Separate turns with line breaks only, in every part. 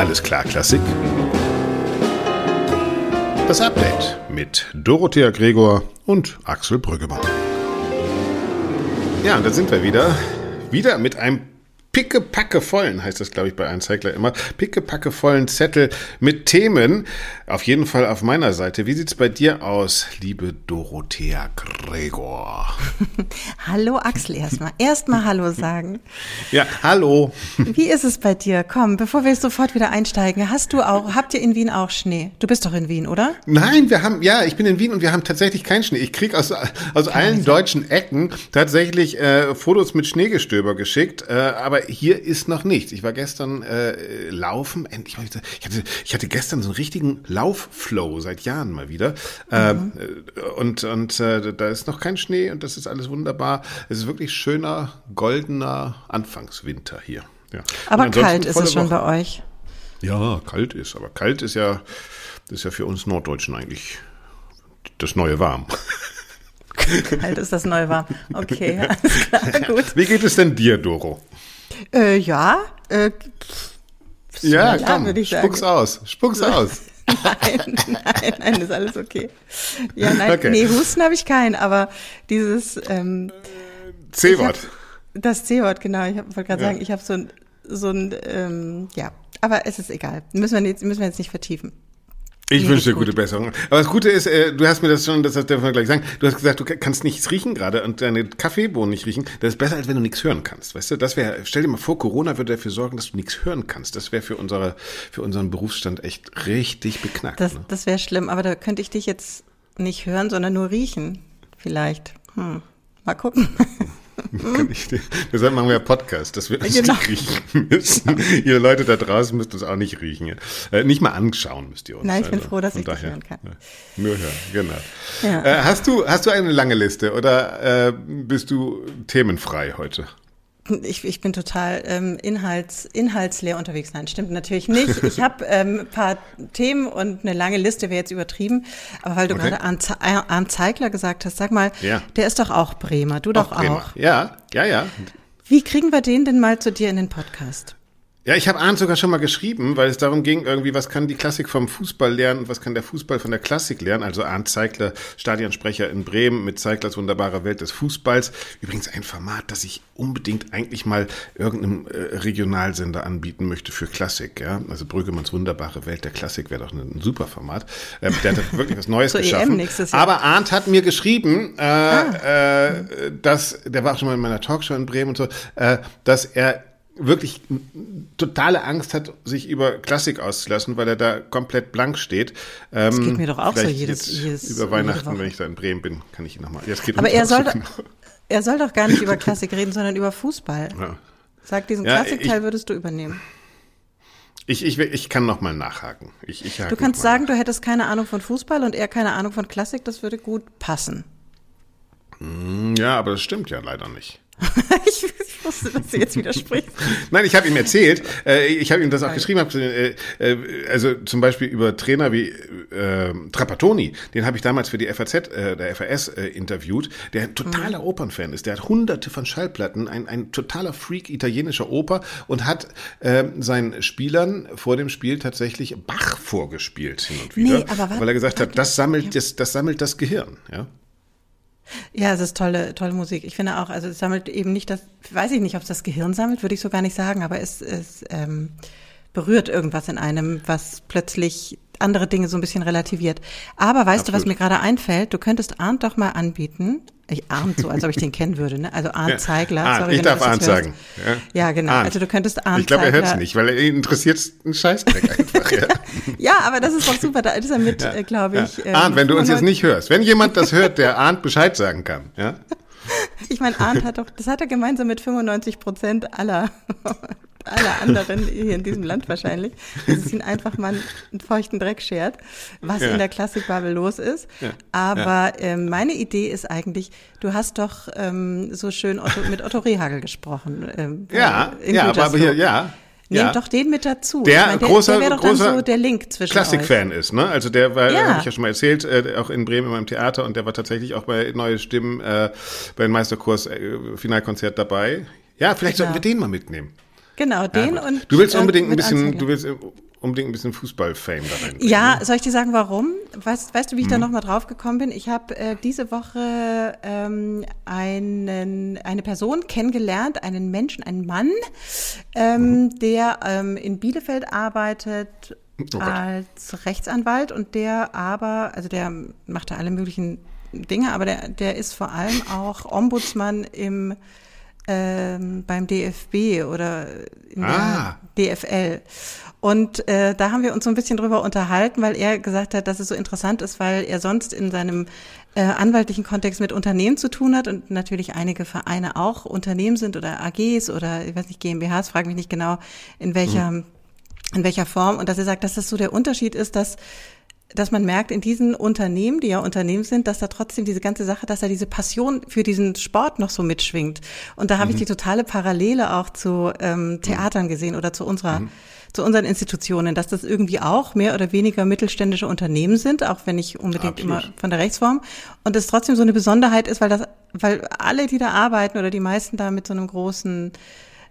Alles klar, Klassik. Das Update mit Dorothea Gregor und Axel Brüggemann. Ja, und da sind wir wieder. Wieder mit einem pickepacke vollen, heißt das, glaube ich, bei Einzeigler immer, pickepacke vollen Zettel mit Themen. Auf jeden Fall auf meiner Seite. Wie sieht's bei dir aus, liebe Dorothea Gregor?
hallo Axel erstmal. Erstmal Hallo sagen.
Ja, hallo.
Wie ist es bei dir? Komm, bevor wir sofort wieder einsteigen, hast du auch, habt ihr in Wien auch Schnee? Du bist doch in Wien, oder?
Nein, wir haben, ja, ich bin in Wien und wir haben tatsächlich keinen Schnee. Ich krieg aus, aus allen deutschen Ecken tatsächlich äh, Fotos mit Schneegestöber geschickt, äh, aber hier ist noch nichts. Ich war gestern äh, laufen, endlich mal wieder. Ich hatte, ich hatte gestern so einen richtigen Laufflow seit Jahren mal wieder. Mhm. Äh, und und äh, da ist noch kein Schnee und das ist alles wunderbar. Es ist wirklich schöner, goldener Anfangswinter hier. Ja.
Aber kalt ist es schon Woche. bei euch.
Ja, kalt ist, aber kalt ist ja, das ist ja für uns Norddeutschen eigentlich das neue Warm.
Kalt ist das neue Warm. Okay, alles klar, gut.
Wie geht es denn dir, Doro?
Äh, ja, äh,
ja, komm, spuck's aus, spuck's aus.
nein, nein, nein, ist alles okay. Ja, nein, okay. nee, Husten habe ich keinen, aber dieses ähm,
C-Wort.
Das C-Wort, genau. Ich wollte gerade ja. sagen, ich habe so ein, so ein, ähm, ja, aber es ist egal. Müssen wir, jetzt, müssen wir jetzt nicht vertiefen.
Ich wünsche dir gute Besserung. Aber das Gute ist, äh, du hast mir das schon, das darf man gleich sagen, du hast gesagt, du kannst nichts riechen gerade und deine Kaffeebohnen nicht riechen. Das ist besser, als wenn du nichts hören kannst. Weißt du, das wäre, stell dir mal vor, Corona würde dafür sorgen, dass du nichts hören kannst. Das wäre für unsere, für unseren Berufsstand echt richtig beknackt.
Das,
ne?
das wäre schlimm, aber da könnte ich dich jetzt nicht hören, sondern nur riechen. Vielleicht. Hm. Mal gucken.
Kann ich, deshalb machen wir ja Podcast, dass wir das genau. nicht riechen müssen. ihr Leute da draußen müsst uns auch nicht riechen. Äh, nicht mal anschauen müsst ihr uns.
Nein, ich bin also, froh, dass ich daher, das hören kann.
Nur hören, genau. Ja. Äh, hast, du, hast du eine lange Liste oder äh, bist du themenfrei heute?
Ich, ich bin total ähm, inhalts, inhaltsleer unterwegs. Nein, stimmt natürlich nicht. Ich habe ähm, ein paar Themen und eine lange Liste wäre jetzt übertrieben. Aber weil du okay. gerade Arndt, Arndt Zeigler gesagt hast, sag mal, ja. der ist doch auch Bremer. Du doch auch. Auch.
Ja, ja, ja.
Wie kriegen wir den denn mal zu dir in den Podcast?
Ja, ich habe Arndt sogar schon mal geschrieben, weil es darum ging, irgendwie, was kann die Klassik vom Fußball lernen und was kann der Fußball von der Klassik lernen. Also Arndt Zeigler, Stadionsprecher in Bremen mit Zeiglers wunderbarer Welt des Fußballs. Übrigens ein Format, das ich unbedingt eigentlich mal irgendeinem äh, Regionalsender anbieten möchte für Klassik. Ja? Also Brüggemanns wunderbare Welt der Klassik wäre doch ein, ein super Format. Äh, der hat wirklich was Neues geschaffen. EM Aber Arndt hat mir geschrieben, äh, ah. äh, dass, der war auch schon mal in meiner Talkshow in Bremen und so, äh, dass er wirklich totale Angst hat, sich über Klassik auszulassen, weil er da komplett blank steht.
das geht ähm, mir doch auch so jedes, jedes
Über Weihnachten, wenn ich da in Bremen bin, kann ich ihn nochmal.
Aber er soll, so genau. er soll doch gar nicht über Klassik reden, sondern über Fußball. Ja. Sag, diesen ja, Klassikteil würdest du übernehmen.
Ich, ich, ich kann noch mal nachhaken. Ich, ich
du kannst sagen, nach. du hättest keine Ahnung von Fußball und er keine Ahnung von Klassik, das würde gut passen.
Hm, ja, aber das stimmt ja leider nicht.
Ich, ich, wusste, dass du jetzt widersprichst.
Nein, ich habe ihm erzählt, äh, ich habe ihm das auch geschrieben, hab, äh, äh, also zum Beispiel über Trainer wie äh, Trapattoni, den habe ich damals für die FAZ, äh, der FAS äh, interviewt, der ein totaler mhm. Opernfan ist, der hat hunderte von Schallplatten, ein, ein totaler Freak italienischer Oper und hat äh, seinen Spielern vor dem Spiel tatsächlich Bach vorgespielt hin und wieder, nee, aber weil er gesagt hat, das sammelt das, das sammelt das Gehirn, ja.
Ja, es ist tolle, tolle Musik. Ich finde auch, also es sammelt eben nicht das, weiß ich nicht, ob es das Gehirn sammelt, würde ich so gar nicht sagen, aber es, es ähm, berührt irgendwas in einem, was plötzlich andere Dinge so ein bisschen relativiert. Aber weißt Absolut. du, was mir gerade einfällt? Du könntest Arndt doch mal anbieten. Ich Arndt so, als ob ich den kennen würde, ne? Also Arndt ja. Zeigler.
Arndt, sorry, ich darf Arndt sagen.
Ja, ja genau. Arndt. Also du könntest Arndt
Ich glaube, er hört es nicht, weil er interessiert einen Scheißdreck einfach.
Ja. ja, aber das ist doch super. Da ist er mit, ja. äh, glaube ich.
Ähm, Arndt, wenn du uns jetzt nicht hörst, wenn jemand das hört, der Arndt Bescheid sagen kann, ja?
Ich meine, Arndt hat doch, das hat er gemeinsam mit 95 Prozent aller alle anderen hier in diesem Land wahrscheinlich, dass es ihn einfach mal einen feuchten Dreck schert, was ja. in der Klassikbubble los ist. Ja. Aber ja. Ähm, meine Idee ist eigentlich, du hast doch ähm, so schön Otto, mit Otto Rehagel gesprochen.
Ähm, ja, ja, aber hier, ja.
Nehmt ja. doch den mit dazu.
Der, meine, der großer, der
großer so der Link zwischen
Klassikfan ist, ne? Also der war, ja. habe ich ja schon mal erzählt, äh, auch in Bremen in meinem Theater und der war tatsächlich auch bei Neue Stimmen äh, beim Meisterkurs äh, Finalkonzert dabei. Ja, vielleicht genau. sollten wir den mal mitnehmen.
Genau, den ja, und.
Du willst unbedingt ein bisschen, du willst unbedingt ein bisschen Fußball-Fame da rein.
Ja, soll ich dir sagen, warum? Weißt, weißt du, wie ich mhm. da nochmal drauf gekommen bin? Ich habe äh, diese Woche ähm, einen, eine Person kennengelernt, einen Menschen, einen Mann, ähm, mhm. der ähm, in Bielefeld arbeitet oh als Rechtsanwalt und der aber, also der macht da alle möglichen Dinge, aber der, der ist vor allem auch Ombudsmann im ähm, beim DFB oder in ah. der DFL. Und äh, da haben wir uns so ein bisschen drüber unterhalten, weil er gesagt hat, dass es so interessant ist, weil er sonst in seinem äh, anwaltlichen Kontext mit Unternehmen zu tun hat und natürlich einige Vereine auch Unternehmen sind oder AGs oder ich weiß nicht GmbHs, frage mich nicht genau in welcher mhm. in welcher Form und dass er sagt, dass das so der Unterschied ist, dass dass man merkt in diesen Unternehmen, die ja Unternehmen sind, dass da trotzdem diese ganze Sache, dass da diese Passion für diesen Sport noch so mitschwingt. Und da habe mhm. ich die totale Parallele auch zu ähm. Theatern gesehen oder zu unserer, mhm. zu unseren Institutionen, dass das irgendwie auch mehr oder weniger mittelständische Unternehmen sind, auch wenn nicht unbedingt Absolut. immer von der Rechtsform. Und es trotzdem so eine Besonderheit ist, weil das, weil alle, die da arbeiten oder die meisten da mit so einem großen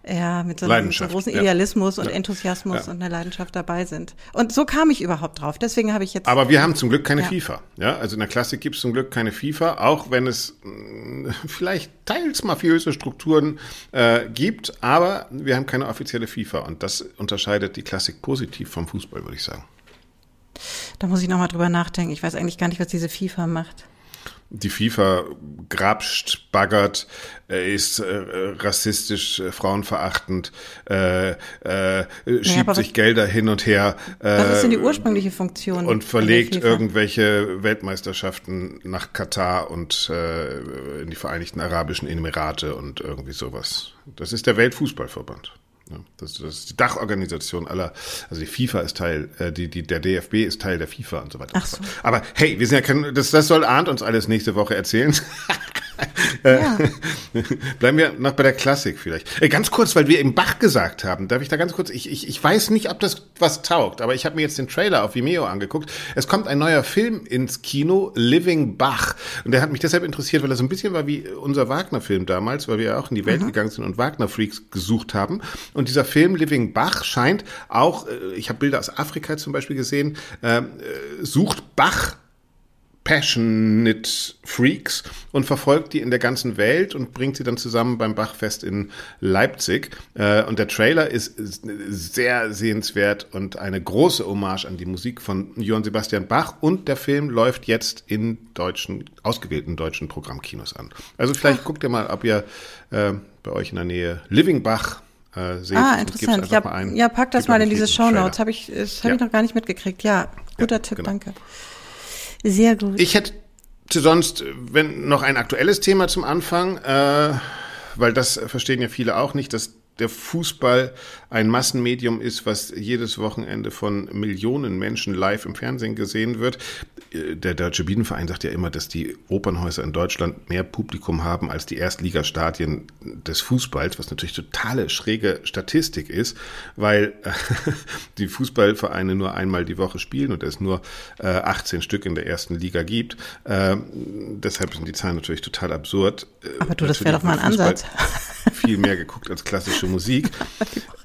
ja, mit so einem, so großen Idealismus ja. und Enthusiasmus ja. und einer Leidenschaft dabei sind. Und so kam ich überhaupt drauf. Deswegen habe ich jetzt.
Aber wir haben zum Glück keine ja. FIFA. Ja, also in der Klassik gibt es zum Glück keine FIFA, auch wenn es mh, mm, vielleicht teils mafiöse Strukturen äh, gibt, aber wir haben keine offizielle FIFA und das unterscheidet die Klassik positiv vom Fußball, würde ich sagen.
Da muss ich nochmal drüber nachdenken. Ich weiß eigentlich gar nicht, was diese FIFA macht
die FIFA grapscht, baggert, ist äh, rassistisch, äh, frauenverachtend, äh, äh, schiebt ja, sich Gelder hin und her.
Was ist denn die ursprüngliche Funktion?
Und verlegt irgendwelche Weltmeisterschaften nach Katar und in die Vereinigten Arabischen Emirate und irgendwie sowas. Das ist der Weltfußballverband. Das, das ist die Dachorganisation aller, also die FIFA ist Teil, äh, die, die, der DFB ist Teil der FIFA und so weiter. Ach so. Aber hey, wir sind ja kein, das, das soll Arndt uns alles nächste Woche erzählen. Ja. Bleiben wir noch bei der Klassik vielleicht. Äh, ganz kurz, weil wir eben Bach gesagt haben, darf ich da ganz kurz, ich, ich, ich weiß nicht, ob das was taugt, aber ich habe mir jetzt den Trailer auf Vimeo angeguckt. Es kommt ein neuer Film ins Kino, Living Bach. Und der hat mich deshalb interessiert, weil er so ein bisschen war wie unser Wagner-Film damals, weil wir ja auch in die Welt mhm. gegangen sind und Wagner-Freaks gesucht haben. Und dieser Film Living Bach scheint auch, äh, ich habe Bilder aus Afrika zum Beispiel gesehen, äh, sucht Bach Passionate Freaks und verfolgt die in der ganzen Welt und bringt sie dann zusammen beim Bachfest in Leipzig. Äh, und der Trailer ist sehr sehenswert und eine große Hommage an die Musik von Johann Sebastian Bach. Und der Film läuft jetzt in deutschen, ausgewählten deutschen Programmkinos an. Also vielleicht Ach. guckt ihr mal, ob ihr äh, bei euch in der Nähe Living Bach äh, seht.
Ah, interessant. Ja, ja, pack das mal in diese Show Notes. Hab ich, das habe ja. ich noch gar nicht mitgekriegt. Ja, guter ja, Tipp, genau. danke. Sehr gut.
Ich hätte sonst, wenn noch ein aktuelles Thema zum Anfang, äh, weil das verstehen ja viele auch nicht, dass der Fußball ein Massenmedium ist, was jedes Wochenende von Millionen Menschen live im Fernsehen gesehen wird. Der Deutsche Bienenverein sagt ja immer, dass die Opernhäuser in Deutschland mehr Publikum haben als die Erstligastadien des Fußballs, was natürlich totale schräge Statistik ist, weil äh, die Fußballvereine nur einmal die Woche spielen und es nur äh, 18 Stück in der ersten Liga gibt. Äh, deshalb sind die Zahlen natürlich total absurd.
Aber du, das wäre doch mal ein Ansatz.
Viel mehr geguckt als klassische Musik.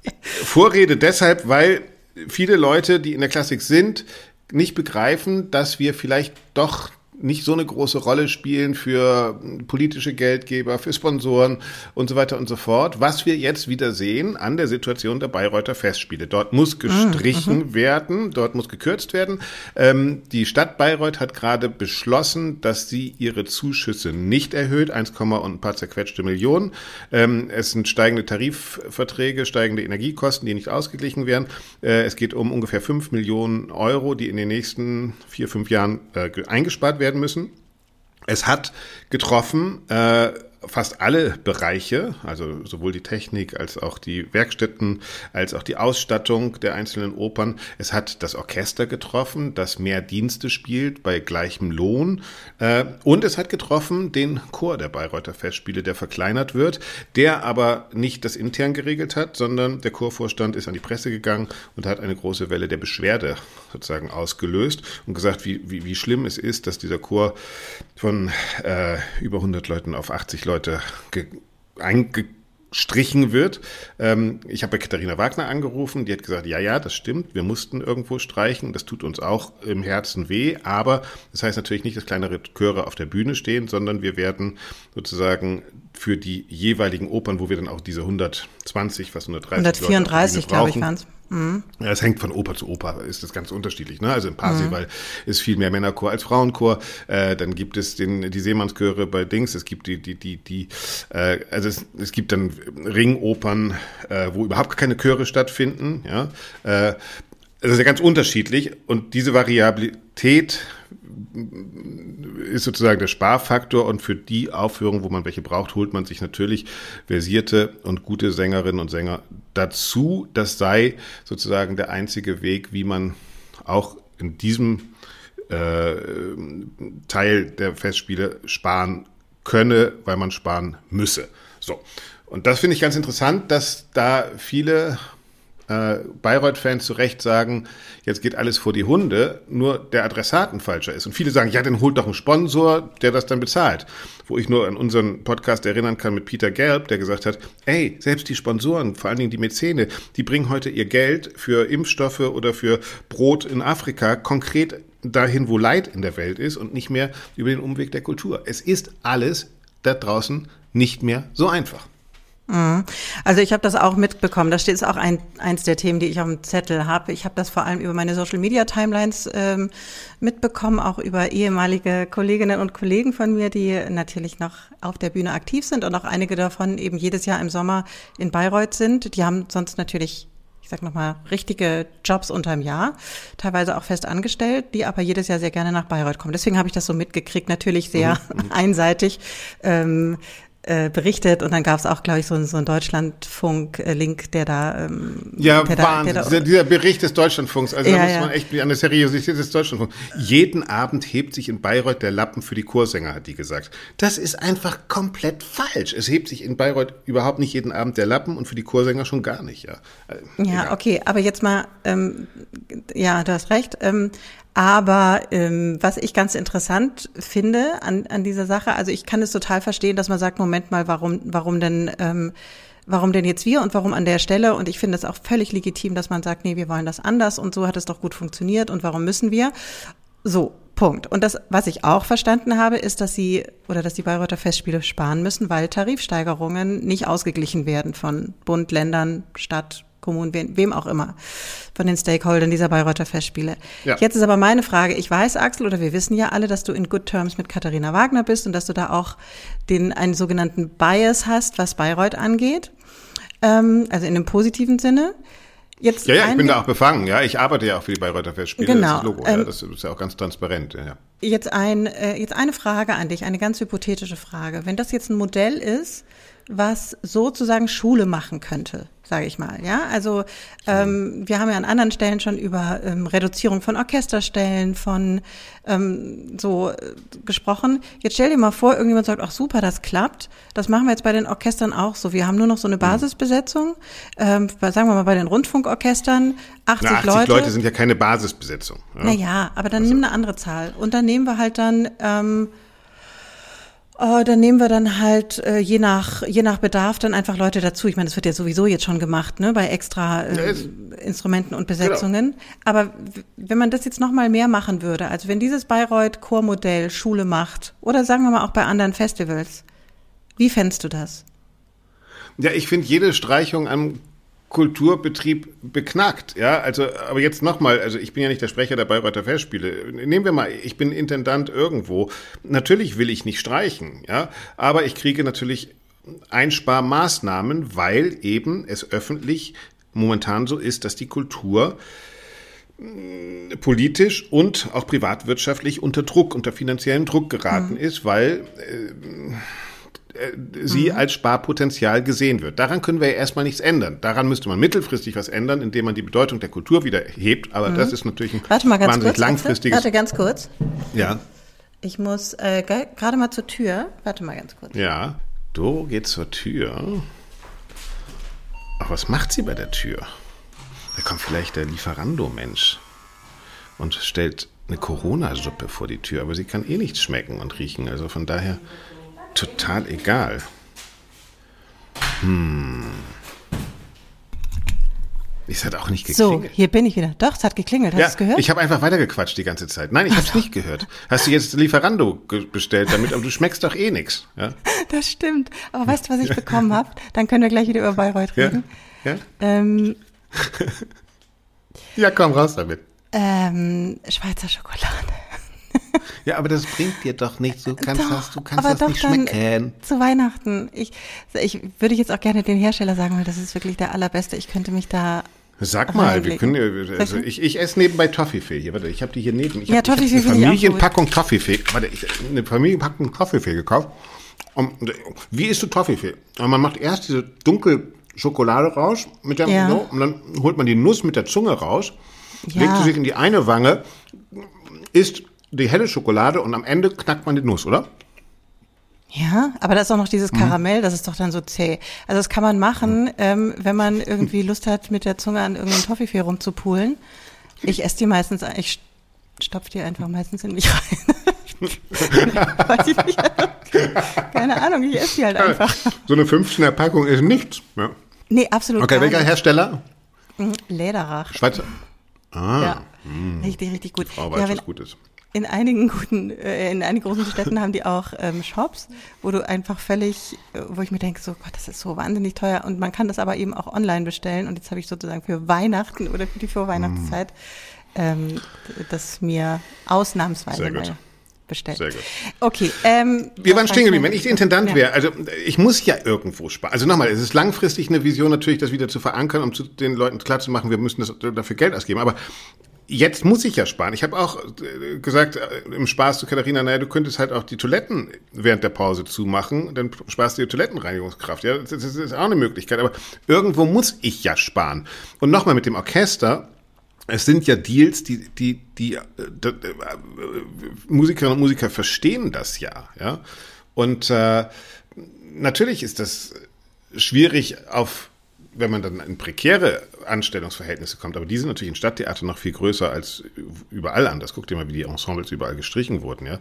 Vorrede deshalb, weil viele Leute, die in der Klassik sind, nicht begreifen, dass wir vielleicht doch nicht so eine große Rolle spielen für politische Geldgeber, für Sponsoren und so weiter und so fort. Was wir jetzt wieder sehen an der Situation der Bayreuther Festspiele. Dort muss ah, gestrichen mhm. werden, dort muss gekürzt werden. Ähm, die Stadt Bayreuth hat gerade beschlossen, dass sie ihre Zuschüsse nicht erhöht, 1, und ein paar zerquetschte Millionen. Ähm, es sind steigende Tarifverträge, steigende Energiekosten, die nicht ausgeglichen werden. Äh, es geht um ungefähr 5 Millionen Euro, die in den nächsten vier, fünf Jahren äh, eingespart werden werden müssen. Es hat getroffen äh, fast alle Bereiche, also sowohl die Technik als auch die Werkstätten, als auch die Ausstattung der einzelnen Opern. Es hat das Orchester getroffen, das mehr Dienste spielt bei gleichem Lohn. Äh, und es hat getroffen den Chor der Bayreuther Festspiele, der verkleinert wird, der aber nicht das intern geregelt hat, sondern der Chorvorstand ist an die Presse gegangen und hat eine große Welle der Beschwerde sozusagen ausgelöst und gesagt, wie, wie, wie schlimm es ist, dass dieser Chor von äh, über 100 Leuten auf 80 Leute ge gestrichen wird. Ähm, ich habe bei Katharina Wagner angerufen, die hat gesagt, ja, ja, das stimmt, wir mussten irgendwo streichen, das tut uns auch im Herzen weh, aber das heißt natürlich nicht, dass kleinere Chöre auf der Bühne stehen, sondern wir werden sozusagen für die jeweiligen Opern, wo wir dann auch diese 120, fast 130
134, glaube ich, waren es.
Mhm. Es hängt von Oper zu Oper, ist das ganz unterschiedlich. Ne? Also im Parsival mhm. ist viel mehr Männerchor als Frauenchor. Äh, dann gibt es den, die Seemannschöre bei Dings. Es gibt die, die, die, die äh, also es, es gibt dann Ringopern, äh, wo überhaupt keine Chöre stattfinden. Ja, äh, ist ja ganz unterschiedlich und diese Variabilität ist sozusagen der Sparfaktor und für die Aufführung, wo man welche braucht, holt man sich natürlich versierte und gute Sängerinnen und Sänger dazu. Das sei sozusagen der einzige Weg, wie man auch in diesem äh, Teil der Festspiele sparen könne, weil man sparen müsse. So. Und das finde ich ganz interessant, dass da viele äh, Bayreuth-Fans zu Recht sagen, jetzt geht alles vor die Hunde, nur der Adressaten falscher ist. Und viele sagen, ja, dann holt doch einen Sponsor, der das dann bezahlt. Wo ich nur an unseren Podcast erinnern kann mit Peter Gelb, der gesagt hat, ey, selbst die Sponsoren, vor allen Dingen die Mäzene, die bringen heute ihr Geld für Impfstoffe oder für Brot in Afrika konkret dahin, wo Leid in der Welt ist und nicht mehr über den Umweg der Kultur. Es ist alles da draußen nicht mehr so einfach.
Mhm. Also ich habe das auch mitbekommen. Da steht es auch ein, eins der Themen, die ich auf dem Zettel habe. Ich habe das vor allem über meine Social Media Timelines ähm, mitbekommen, auch über ehemalige Kolleginnen und Kollegen von mir, die natürlich noch auf der Bühne aktiv sind und auch einige davon eben jedes Jahr im Sommer in Bayreuth sind. Die haben sonst natürlich ich sag nochmal, richtige Jobs unterm Jahr, teilweise auch fest angestellt, die aber jedes Jahr sehr gerne nach Bayreuth kommen. Deswegen habe ich das so mitgekriegt, natürlich sehr mhm. einseitig. Ähm, äh, berichtet und dann gab es auch, glaube ich, so, so einen Deutschlandfunk-Link, der da
ähm, Ja, der Wahnsinn, da, der da, dieser Bericht des Deutschlandfunks, also ja, da muss man echt an der Seriosität des Deutschlandfunks. Jeden Abend hebt sich in Bayreuth der Lappen für die Chorsänger, hat die gesagt. Das ist einfach komplett falsch. Es hebt sich in Bayreuth überhaupt nicht jeden Abend der Lappen und für die Chorsänger schon gar nicht, ja.
Äh, ja, okay, aber jetzt mal, ähm, ja, du hast recht, ähm, aber ähm, was ich ganz interessant finde an, an dieser Sache, also ich kann es total verstehen, dass man sagt, Moment mal, warum, warum denn, ähm, warum denn jetzt wir und warum an der Stelle? Und ich finde es auch völlig legitim, dass man sagt, nee, wir wollen das anders und so hat es doch gut funktioniert und warum müssen wir? So, Punkt. Und das, was ich auch verstanden habe, ist, dass sie oder dass die Bayreuther Festspiele sparen müssen, weil Tarifsteigerungen nicht ausgeglichen werden von Bund, Ländern, Stadt, Kommunen, wem, wem auch immer, von den Stakeholdern dieser Bayreuther Festspiele. Ja. Jetzt ist aber meine Frage, ich weiß, Axel, oder wir wissen ja alle, dass du in Good Terms mit Katharina Wagner bist und dass du da auch den, einen sogenannten Bias hast, was Bayreuth angeht, ähm, also in einem positiven Sinne.
Jetzt ja, ja, ich bin da auch befangen, ja. Ich arbeite ja auch für die Bayreuther Festspiele. Genau. Das ist Logo, ähm, ja. Das ist ja auch ganz transparent, ja.
Jetzt, ein, äh, jetzt eine Frage an dich, eine ganz hypothetische Frage. Wenn das jetzt ein Modell ist, was sozusagen Schule machen könnte, sage ich mal. Ja, also ähm, wir haben ja an anderen Stellen schon über ähm, Reduzierung von Orchesterstellen, von ähm, so äh, gesprochen. Jetzt stell dir mal vor, irgendjemand sagt, ach super, das klappt. Das machen wir jetzt bei den Orchestern auch so. Wir haben nur noch so eine mhm. Basisbesetzung. Ähm, sagen wir mal bei den Rundfunkorchestern 80, Na, 80 Leute.
Leute sind ja keine Basisbesetzung.
Ja? Naja, aber dann also. nimm eine andere Zahl. Und dann nehmen wir halt dann ähm, Oh, dann nehmen wir dann halt äh, je nach je nach Bedarf dann einfach Leute dazu. Ich meine, das wird ja sowieso jetzt schon gemacht, ne, bei extra äh, ja, Instrumenten und Besetzungen. Genau. Aber wenn man das jetzt noch mal mehr machen würde, also wenn dieses Bayreuth Chormodell Schule macht oder sagen wir mal auch bei anderen Festivals, wie fändest du das?
Ja, ich finde jede Streichung am Kulturbetrieb beknackt. Ja, also, aber jetzt nochmal, also ich bin ja nicht der Sprecher der Bayreuther Festspiele. Nehmen wir mal, ich bin Intendant irgendwo. Natürlich will ich nicht streichen, ja, aber ich kriege natürlich Einsparmaßnahmen, weil eben es öffentlich momentan so ist, dass die Kultur mm, politisch und auch privatwirtschaftlich unter Druck, unter finanziellen Druck geraten mhm. ist, weil äh, sie mhm. als Sparpotenzial gesehen wird. Daran können wir ja erstmal nichts ändern. Daran müsste man mittelfristig was ändern, indem man die Bedeutung der Kultur wieder hebt. Aber mhm. das ist natürlich ein
Warte mal ganz
wahnsinnig
kurz,
langfristiges.
Warte ganz kurz.
Ja.
Ich muss äh, gerade mal zur Tür. Warte mal ganz kurz.
Ja. Doro geht zur Tür. Ach, was macht sie bei der Tür? Da kommt vielleicht der Lieferando-Mensch und stellt eine Corona-Suppe vor die Tür, aber sie kann eh nichts schmecken und riechen. Also von daher total egal. Es hat auch nicht
So,
geklingelt.
hier bin ich wieder. Doch, es hat geklingelt. Hast du
ja,
es gehört?
ich habe einfach weitergequatscht die ganze Zeit. Nein, ich habe es nicht gehört. Hast du jetzt Lieferando bestellt damit, aber du schmeckst doch eh nix. Ja?
das stimmt. Aber weißt du, was ich bekommen habe? Dann können wir gleich wieder über Bayreuth
Ja?
reden.
Ja?
Ähm,
ja, komm raus damit.
ähm, Schweizer Schokolade.
Ja, aber das bringt dir doch nichts. Du kannst
Doch,
das, du kannst
aber
das
doch
nicht schmecken.
Zu Weihnachten. Ich, ich würde jetzt auch gerne den Hersteller sagen, weil das ist wirklich der allerbeste. Ich könnte mich da.
Sag mal, wir können, ja- also ich, ich esse nebenbei Toffifee hier. Warte, ich habe die hier neben. Ich
Ja,
hab,
Toffifee
ich hab eine. Familienpackung Toffifee. Warte, ich, eine Familienpackung Toffifee gekauft. Und, wie isst du Toffifee? Und Man macht erst diese dunkle Schokolade raus mit der,
Ja.
so, und dann holt man die Nuss mit der Zunge raus,
Ja.
legt sie sich in die eine Wange, isst die helle Schokolade und am Ende knackt man die Nuss, oder?
Ja, aber da ist auch noch dieses
Mhm.
Karamell, das ist doch dann so zäh. Also das kann man machen, ähm, wenn man irgendwie Lust hat, mit der Zunge an irgendeinem Toffifee rumzupulen. Ich esse die meistens, ich stopfe die einfach meistens in mich rein. Weiß ich nicht. Keine Ahnung, ich esse die halt einfach.
So eine 15er Packung ist nichts. Ja.
Nee, absolut
Okay, welcher
nicht.
Hersteller?
Lederach.
Schweizer. Ah,
Ja, richtig, richtig gut.
Frau weiß,
ja, wenn,
gut ist.
In einigen guten, äh, in einigen großen Städten haben die auch ähm, Shops, wo du einfach völlig, äh, wo ich mir denke, so Gott, das ist so wahnsinnig teuer und man kann das aber eben auch online bestellen und jetzt habe ich sozusagen für Weihnachten oder für die Vorweihnachtszeit ähm, das mir ausnahmsweise
Sehr gut.
mal bestellt.
Sehr gut.
Okay, ähm,
Wir waren stehen geblieben. Wenn ich Intendant
Ja.
wäre, also ich muss ja irgendwo sparen. Also nochmal, es ist langfristig eine Vision natürlich, das wieder zu verankern, um zu den Leuten klarzumachen, wir müssen das, dafür Geld ausgeben. Aber jetzt muss ich ja sparen. Ich habe auch äh, gesagt äh, im Spaß zu Katharina, naja, du könntest halt auch die Toiletten während der Pause zumachen, dann sparst du die Toilettenreinigungskraft. Ja, das, das ist auch eine Möglichkeit. Aber irgendwo muss ich ja sparen. Und nochmal mit dem Orchester. Es sind ja Deals, die, die, die, äh, d- d- äh, Musikerinnen und Musiker verstehen das ja, ja. Und äh, natürlich ist das schwierig auf, wenn man dann in prekäre Anstellungsverhältnisse kommt, aber die sind natürlich in Stadttheater noch viel größer als überall anders. Guck dir mal, wie die Ensembles überall gestrichen wurden, ja.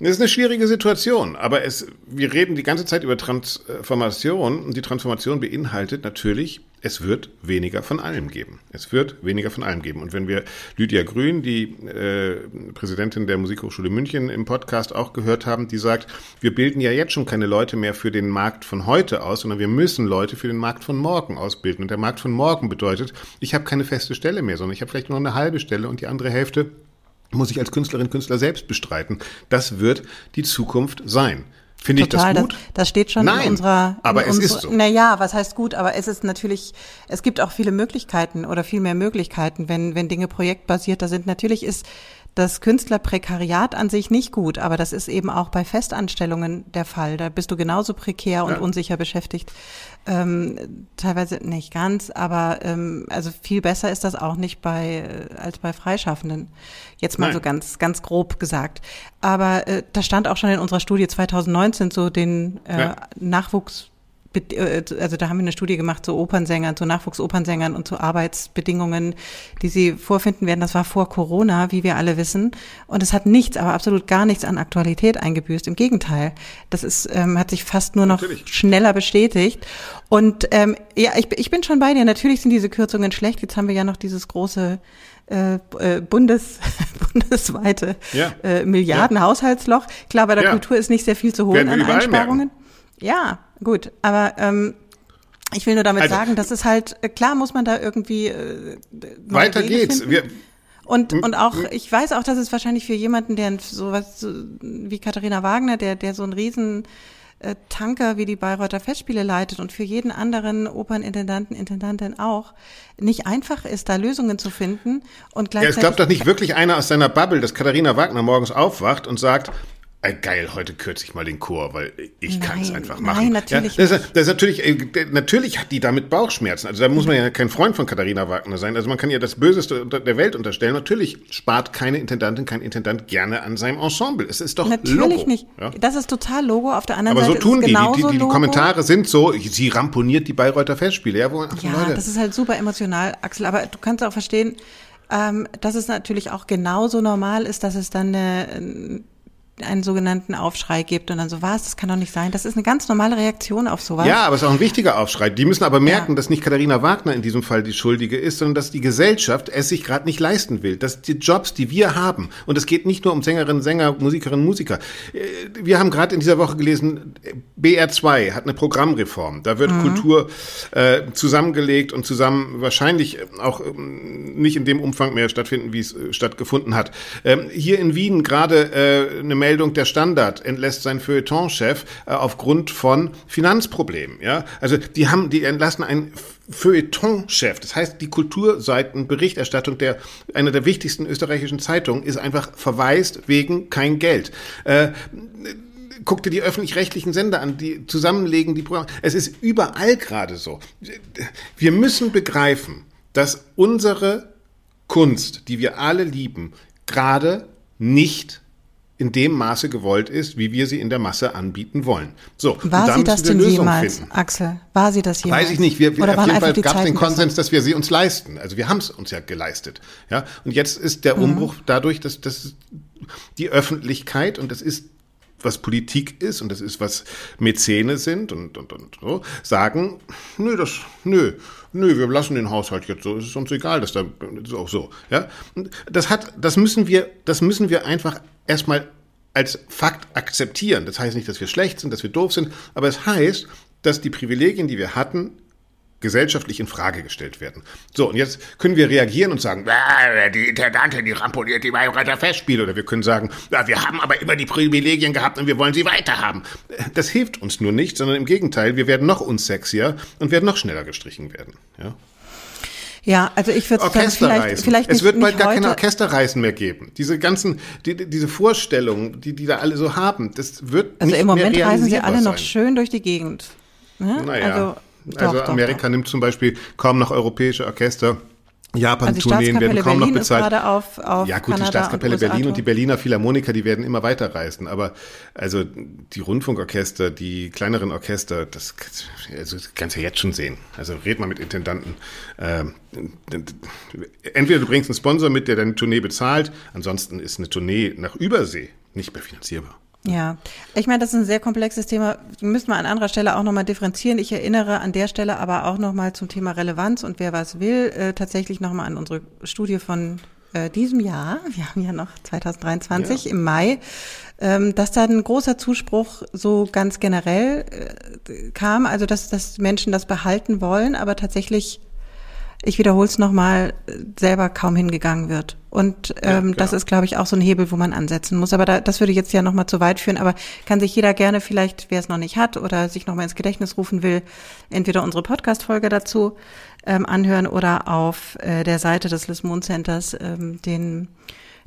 Das ist eine schwierige Situation, aber es, wir reden die ganze Zeit über Transformation und die Transformation beinhaltet natürlich, es wird weniger von allem geben. Es wird weniger von allem geben. Und wenn wir Lydia Grün, die äh, Präsidentin der Musikhochschule München im Podcast auch gehört haben, die sagt, wir bilden ja jetzt schon keine Leute mehr für den Markt von heute aus, sondern wir müssen Leute für den Markt von morgen ausbilden. Und der Markt von morgen bedeutet, ich habe keine feste Stelle mehr, sondern ich habe vielleicht nur eine halbe Stelle und die andere Hälfte muss ich als Künstlerin, Künstler selbst bestreiten. Das wird die Zukunft sein. Finde ich das gut?
Das, das steht schon
Nein,
in unserer.
aber
in
es
unserer,
ist so.
Naja, was heißt gut, aber es ist natürlich, es gibt auch viele Möglichkeiten oder viel mehr Möglichkeiten, wenn, wenn Dinge projektbasierter sind. Natürlich ist das Künstlerprekariat an sich nicht gut, aber das ist eben auch bei Festanstellungen der Fall. Da bist du genauso prekär und
Ja.
unsicher beschäftigt. Ähm, teilweise nicht ganz, aber ähm, also viel besser ist das auch nicht bei äh, als bei Freischaffenden. Jetzt mal
Nein.
so ganz ganz grob gesagt. Aber äh, da stand auch schon in unserer Studie 2019 so den äh,
Ja.
Nachwuchs also da haben wir eine Studie gemacht zu Opernsängern, zu Nachwuchsopernsängern und zu Arbeitsbedingungen, die sie vorfinden werden. Das war vor Corona, wie wir alle wissen. Und es hat nichts, aber absolut gar nichts an Aktualität eingebüßt. Im Gegenteil. Das ist, ähm, hat sich fast nur noch
Natürlich.
schneller bestätigt. Und ähm, ja, ich, ich bin schon bei dir. Natürlich sind diese Kürzungen schlecht. Jetzt haben wir ja noch dieses große äh, äh, Bundes, bundesweite
Ja.
äh, Milliardenhaushaltsloch. Klar, bei der
Ja.
Kultur ist nicht sehr viel zu holen an Einsparungen. Ja, gut, aber ähm, ich will nur damit
Also-
sagen, das ist halt, äh, klar muss man da irgendwie äh,
Weiter
Wege
geht's. Wir,
Und,
Hm,
und auch, ich weiß auch, dass es wahrscheinlich für jemanden, der sowas so wie Katharina Wagner, der, der so einen riesen äh, Tanker wie die Bayreuther Festspiele leitet und für jeden anderen Opernintendanten, Intendantin auch, nicht einfach ist, da Lösungen zu finden und
Ja,
gleichzeitig.
es glaubt doch nicht wirklich einer aus seiner Bubble, dass Katharina Wagner morgens aufwacht und sagt, geil, heute kürze ich mal den Chor, weil ich kann es
Nein,
einfach
nein,
machen.
natürlich
ja, das, ist, das ist natürlich, äh, natürlich hat die damit Bauchschmerzen. Also da muss man ja kein Freund von Katharina Wagner sein. Also man kann ihr das Böseste der Welt unterstellen. Natürlich spart keine Intendantin, kein Intendant gerne an seinem Ensemble. Es ist doch
Natürlich
Logo.
nicht.
Ja?
Das ist total Logo. Auf der anderen
Aber so
Seite
tun
ist
die. Die, die, die, die. Kommentare sind so, sie ramponiert die Bayreuther Festspiele. Ja, wo, ach,
Ja,
Leute.
das ist halt super emotional, Axel. Aber du kannst auch verstehen, ähm, dass es natürlich auch genauso normal ist, dass es dann eine, einen sogenannten Aufschrei gibt und dann so, was, das kann doch nicht sein. Das ist eine ganz normale Reaktion auf sowas.
Ja, aber es ist auch ein wichtiger Aufschrei. Die müssen aber merken, ja. dass nicht Katharina Wagner in diesem Fall die Schuldige ist, sondern dass die Gesellschaft es sich gerade nicht leisten will. Dass die Jobs, die wir haben, und es geht nicht nur um Sängerinnen, Sänger, Musikerinnen, Musiker. Äh, wir haben gerade in dieser Woche gelesen, BR2 hat eine Programmreform. Da wird mhm. Kultur äh, zusammengelegt und zusammen wahrscheinlich auch ähm, nicht in dem Umfang mehr stattfinden, wie es äh, stattgefunden hat. Ähm, hier in Wien gerade äh, eine Meldung, der Standard entlässt seinen Feuilleton-Chef äh, aufgrund von Finanzproblemen. Ja, also die haben, die entlassen einen Feuilleton-Chef. Das heißt, die Kulturseitenberichterstattung der einer der wichtigsten österreichischen Zeitungen ist einfach verwaist wegen kein Geld. Äh, guck dir die öffentlich-rechtlichen Sender an, die zusammenlegen die Programme. Es ist überall gerade so. Wir müssen begreifen, dass unsere Kunst, die wir alle lieben, gerade nicht in dem Maße gewollt ist, wie wir sie in der Masse anbieten wollen. So,
war sie das denn Lösung jemals, finden. Axel? War sie das jemals?
Weiß ich nicht. Wir, wir, auf jeden Fall gab es den Konsens, dass wir sie uns leisten. Also wir haben es uns ja geleistet. Ja, und jetzt ist der mhm. Umbruch mhm. dadurch, dass, dass die Öffentlichkeit und das ist was Politik ist und das ist, was Mäzene sind und, und, und so, sagen, nö, das, nö, nö, wir lassen den Haushalt jetzt so, es ist uns egal, dass da, ist auch so, ja. Das hat, das müssen wir, das müssen wir einfach erstmal als Fakt akzeptieren. Das heißt nicht, dass wir schlecht sind, dass wir doof sind, aber es heißt, dass die Privilegien, die wir hatten, gesellschaftlich in Frage gestellt werden. So, und jetzt können wir reagieren und sagen, die Intendantin, die ramponiert die Bayreuther Festspiele. Oder wir können sagen, wir haben aber immer die Privilegien gehabt und wir wollen sie weiterhaben. Das hilft uns nur nicht, sondern im Gegenteil, wir werden noch unsexier und werden noch schneller gestrichen werden. Ja.
Ja, also ich würde sagen, vielleicht, vielleicht
nicht, Es wird bald gar keine Orchesterreisen mehr geben. Diese ganzen, die, diese Vorstellungen, die die da alle so haben, das wird
also
nicht
im Moment
mehr
reisen sie alle sein. noch schön durch die Gegend.
Ne? Naja. Also, doch, also Amerika doch. nimmt zum Beispiel kaum noch europäische Orchester. Japan-Tourneen also werden kaum Berlin noch bezahlt.
Auf, auf
ja gut, Kanada die Staatskapelle Berlin und die Berliner Philharmoniker, die werden immer weiter reisen. Aber also die Rundfunkorchester, die kleineren Orchester, das, also, das kannst du ja jetzt schon sehen. Also red mal mit Intendanten. Ähm, entweder du bringst einen Sponsor mit, der deine Tournee bezahlt, ansonsten ist eine Tournee nach Übersee nicht mehr finanzierbar.
Ja, ich meine, das ist ein sehr komplexes Thema. Müssen wir an anderer Stelle auch nochmal differenzieren. Ich erinnere an der Stelle aber auch nochmal zum Thema Relevanz und wer was will, äh, tatsächlich nochmal an unsere Studie von äh, diesem Jahr. Wir haben ja noch 2023 ja. im Mai, ähm, dass da ein großer Zuspruch so ganz generell äh, kam, also dass, dass Menschen das behalten wollen, aber tatsächlich ich wiederhole es nochmal, selber kaum hingegangen wird. Und ähm, ja, das ist, glaube ich, auch so ein Hebel, wo man ansetzen muss. Aber da, das würde jetzt ja nochmal zu weit führen. Aber kann sich jeder gerne vielleicht, wer es noch nicht hat oder sich nochmal ins Gedächtnis rufen will, entweder unsere Podcast-Folge dazu ähm, anhören oder auf äh, der Seite des Lismon Centers ähm, den,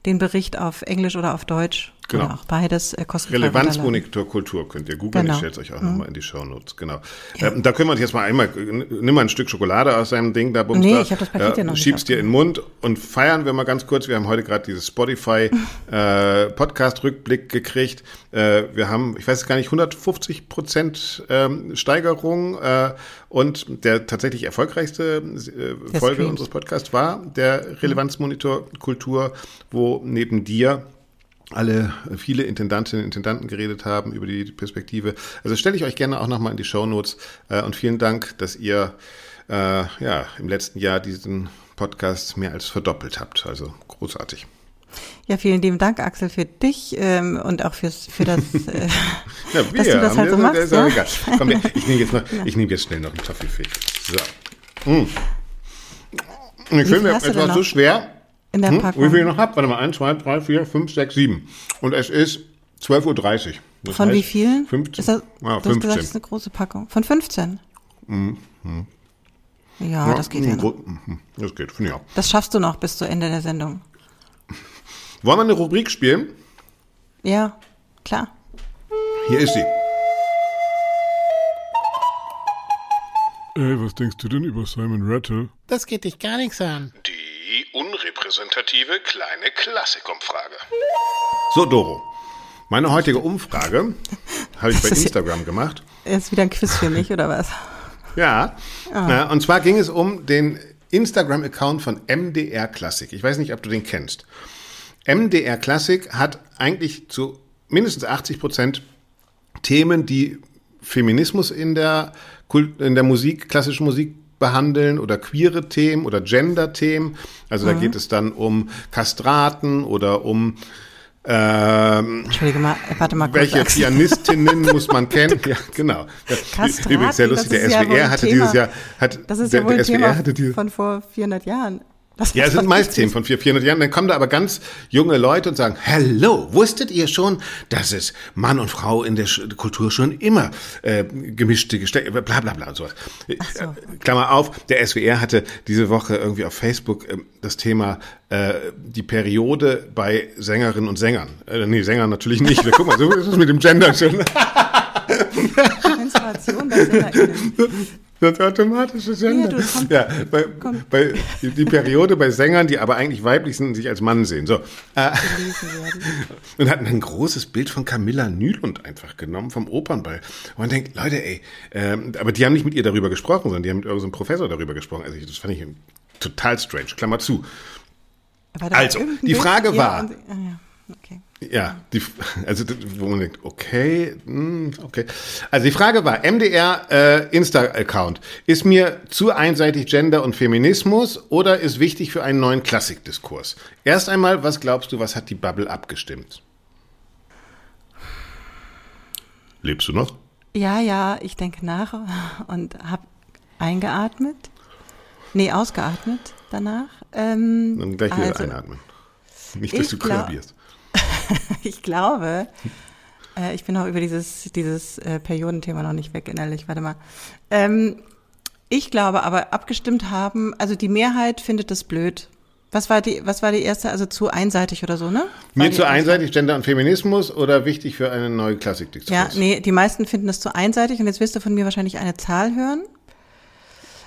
den Bericht auf Englisch oder auf Deutsch
Genau.
Auch beides äh, kostenfrei.
Relevanzmonitor Kultur könnt ihr googeln. Genau. Ich stelle es euch auch mhm. nochmal in die Show Notes. Genau. Ja. Äh, da können wir uns jetzt mal einmal, nimm mal ein Stück Schokolade aus seinem Ding da,
bums Nee, da, ich habe das Paket
ja,
noch.
Schiebst dir in den Mund und feiern wir mal ganz kurz. Wir haben heute gerade dieses Spotify äh, Podcast-Rückblick gekriegt. Äh, wir haben, ich weiß gar nicht, 150 Prozent ähm, Steigerung äh, und der tatsächlich erfolgreichste äh, Folge unseres Podcasts war der Relevanzmonitor Kultur, wo neben dir alle viele Intendantinnen und Intendanten geredet haben über die Perspektive. Also stelle ich euch gerne auch nochmal in die Show Notes äh, und vielen Dank, dass ihr äh, ja im letzten Jahr diesen Podcast mehr als verdoppelt habt. Also großartig.
Ja, vielen lieben Dank, Axel, für dich ähm, und auch fürs, für das, äh, ja, dass du das halt so machst. Ja?
Komm, ich nehme jetzt, noch, ich nehm jetzt schnell noch einen Toffifee. So. Mm. Ich finde, es war so schwer,
in der hm? Packung.
Wie viel ich noch habe? Warte mal, 1, 2, 3, 4, 5, 6, 7. Und es ist 12.30
Uhr. Von wie vielen?
15.
Ist das, ja, 15. Du hast gesagt, das ist eine große Packung. Von 15? Mhm. Mhm. Ja, ja, das geht ja noch. Mhm.
Das geht, finde ich auch.
Das schaffst du noch bis zu Ende der Sendung.
Wollen wir eine Rubrik spielen?
Ja, klar.
Hier ist sie. Ey, was denkst du denn über Simon Rattle?
Das geht dich gar nichts an.
Die die unrepräsentative kleine Klassikumfrage. So, Doro. Meine heutige Umfrage habe ich bei Instagram gemacht.
Ist wieder ein Quiz für mich, oder was?
Ja. Ah. Und zwar ging es um den Instagram-Account von MDR Klassik. Ich weiß nicht, ob du den kennst. MDR Klassik hat eigentlich zu mindestens 80 Prozent Themen, die Feminismus in der, Kult, in der Musik, klassischen Musik behandeln oder queere Themen oder Gender-Themen. Also mhm. da geht es dann um Kastraten oder um ähm,
Entschuldige mal, warte mal
kurz. Welche Pianistinnen muss man kennen? Ja, genau.
Kastraten,
Übrigens sehr lustig, der SWR ja hatte dieses Jahr, hat,
das ist ja wohl der, der SWR hatte diese, von vor 400 Jahren.
Das ja, es sind meist Themen von 400 Jahren. Dann kommen da aber ganz junge Leute und sagen, Hello, wusstet ihr schon, dass es Mann und Frau in der Kultur schon immer äh, gemischte Geschlechter, bla bla bla und sowas. So. Äh, Klammer auf, der SWR hatte diese Woche irgendwie auf Facebook äh, das Thema äh, die Periode bei Sängerinnen und Sängern. Äh, nee, Sängern natürlich nicht. Guck mal, so ist es mit dem Gender schon. Menstruation bei SängerInnen. Das automatische Gender. Ja, ja bei, bei, die Periode bei Sängern, die aber eigentlich weiblich sind und sich als Mann sehen. So. Äh, und hatten ein großes Bild von Camilla Nylund einfach genommen vom Opernball. Und man denkt, Leute, ey, äh, aber die haben nicht mit ihr darüber gesprochen, sondern die haben mit irgendeinem Professor darüber gesprochen. Also das fand ich total strange. Klammer zu. Also, die Frage war. Ja, ah, ja. Okay. Ja, die, also wo man denkt, okay, hm, okay. Also die Frage war, MDR äh, Insta-Account, ist mir zu einseitig Gender und Feminismus oder ist wichtig für einen neuen Klassikdiskurs? Erst einmal, was glaubst du, was hat die Bubble abgestimmt? Lebst du noch?
Ja, ja, ich denke nach und habe eingeatmet. Nee, ausgeatmet danach.
Ähm, Dann gleich wieder also, einatmen. Nicht, dass du kollabierst.
ich glaube, äh, ich bin auch über dieses, dieses äh, Periodenthema noch nicht weg innerlich. Warte mal. Ähm, ich glaube aber, abgestimmt haben, also die Mehrheit findet das blöd. Was war die, was war die erste, also zu einseitig oder so, ne?
Mir zu einseitig, Gender und Feminismus oder wichtig für eine neue Klassikdiskussion?
Ja, nee, die meisten finden das zu einseitig und jetzt wirst du von mir wahrscheinlich eine Zahl hören.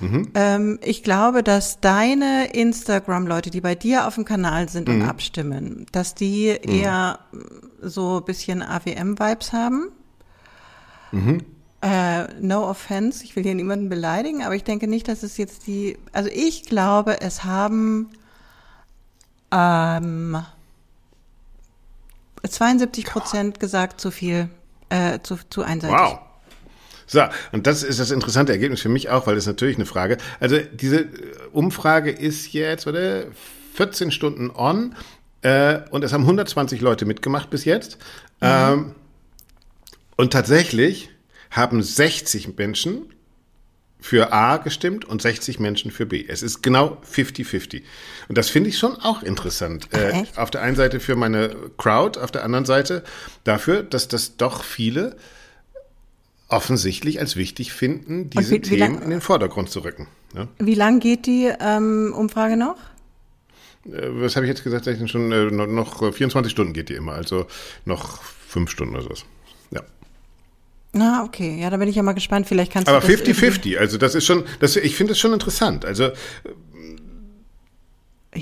Mhm. Ähm, ich glaube, dass deine Instagram-Leute, die bei dir auf dem Kanal sind mhm. und abstimmen, dass die mhm. eher so ein bisschen AWM-Vibes haben. Mhm. Äh, no offense, ich will hier niemanden beleidigen, aber ich denke nicht, dass es jetzt die, also ich glaube, es haben ähm, 72 Prozent gesagt zu viel, äh, zu, zu einseitig. Wow.
So, und das ist das interessante Ergebnis für mich auch, weil das ist natürlich eine Frage. Also diese Umfrage ist jetzt, oder 14 Stunden on äh, und es haben 120 Leute mitgemacht bis jetzt. Mhm. Ähm, und tatsächlich haben 60 Menschen für A gestimmt und 60 Menschen für B. Es ist genau 50-50. Und das finde ich schon auch interessant. Äh, auf der einen Seite für meine Crowd, auf der anderen Seite dafür, dass das doch viele offensichtlich als wichtig finden, diese wie, wie Themen lang, in den Vordergrund zu rücken.
Ja? Wie lang geht die ähm, Umfrage noch?
Äh, was habe ich jetzt gesagt? Schon äh, noch 24 Stunden geht die immer, also noch fünf Stunden oder so. Ja.
Na, okay. Ja, da bin ich ja mal gespannt. Vielleicht kannst
du. Aber 50-50, also das ist schon, das, ich finde das schon interessant. Also ja,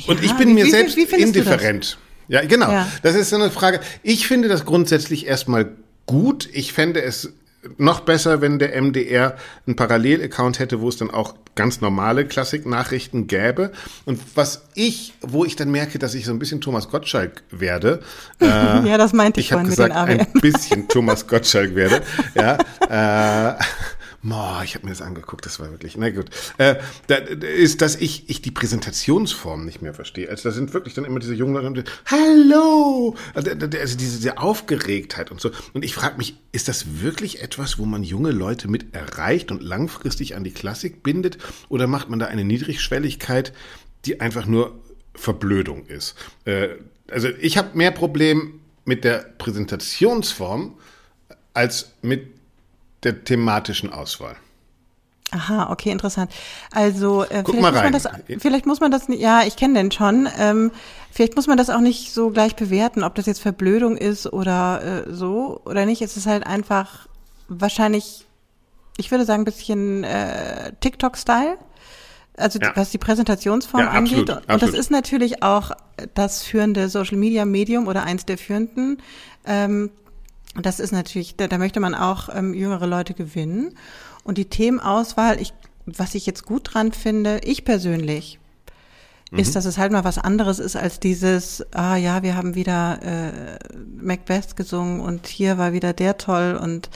und ich bin wie, mir wie, selbst indifferent. Ja, genau. Ja. Das ist so eine Frage. Ich finde das grundsätzlich erstmal gut. Ich fände es noch besser, wenn der MDR einen Parallelaccount hätte, wo es dann auch ganz normale Klassiknachrichten gäbe. Und was ich, wo ich dann merke, dass ich so ein bisschen Thomas Gottschalk werde.
Äh, ja, das meinte ich,
ich vorhin gesagt, mit den AWM. ein bisschen Thomas Gottschalk werde. Ja, äh, Boah, ich habe mir das angeguckt, das war wirklich, na gut. Äh, da, ist, dass ich, ich die Präsentationsform nicht mehr verstehe. Also da sind wirklich dann immer diese jungen Leute, Hallo! Also, also diese, diese Aufgeregtheit und so. Und ich frage mich, ist das wirklich etwas, wo man junge Leute mit erreicht und langfristig an die Klassik bindet? Oder macht man da eine Niedrigschwelligkeit, die einfach nur Verblödung ist? Äh, also ich habe mehr Problem mit der Präsentationsform als mit der thematischen Auswahl.
Aha, okay, interessant. Also
äh, Guck mal rein.
Das, vielleicht muss man das, ja, ich kenne den schon. Ähm, vielleicht muss man das auch nicht so gleich bewerten, ob das jetzt Verblödung ist oder äh, so oder nicht. Es ist halt einfach wahrscheinlich, ich würde sagen, ein bisschen äh, TikTok-Style. Also ja. was die Präsentationsform ja, angeht. Absolut, Und das ist natürlich auch das führende Social-Media-Medium oder eins der führenden. Ähm, das ist natürlich, da, da möchte man auch ähm, jüngere Leute gewinnen. Und die Themenauswahl, ich, was ich jetzt gut dran finde, ich persönlich, mhm. ist, dass es halt mal was anderes ist als dieses, ah ja, wir haben wieder äh, Macbeth gesungen und hier war wieder der toll und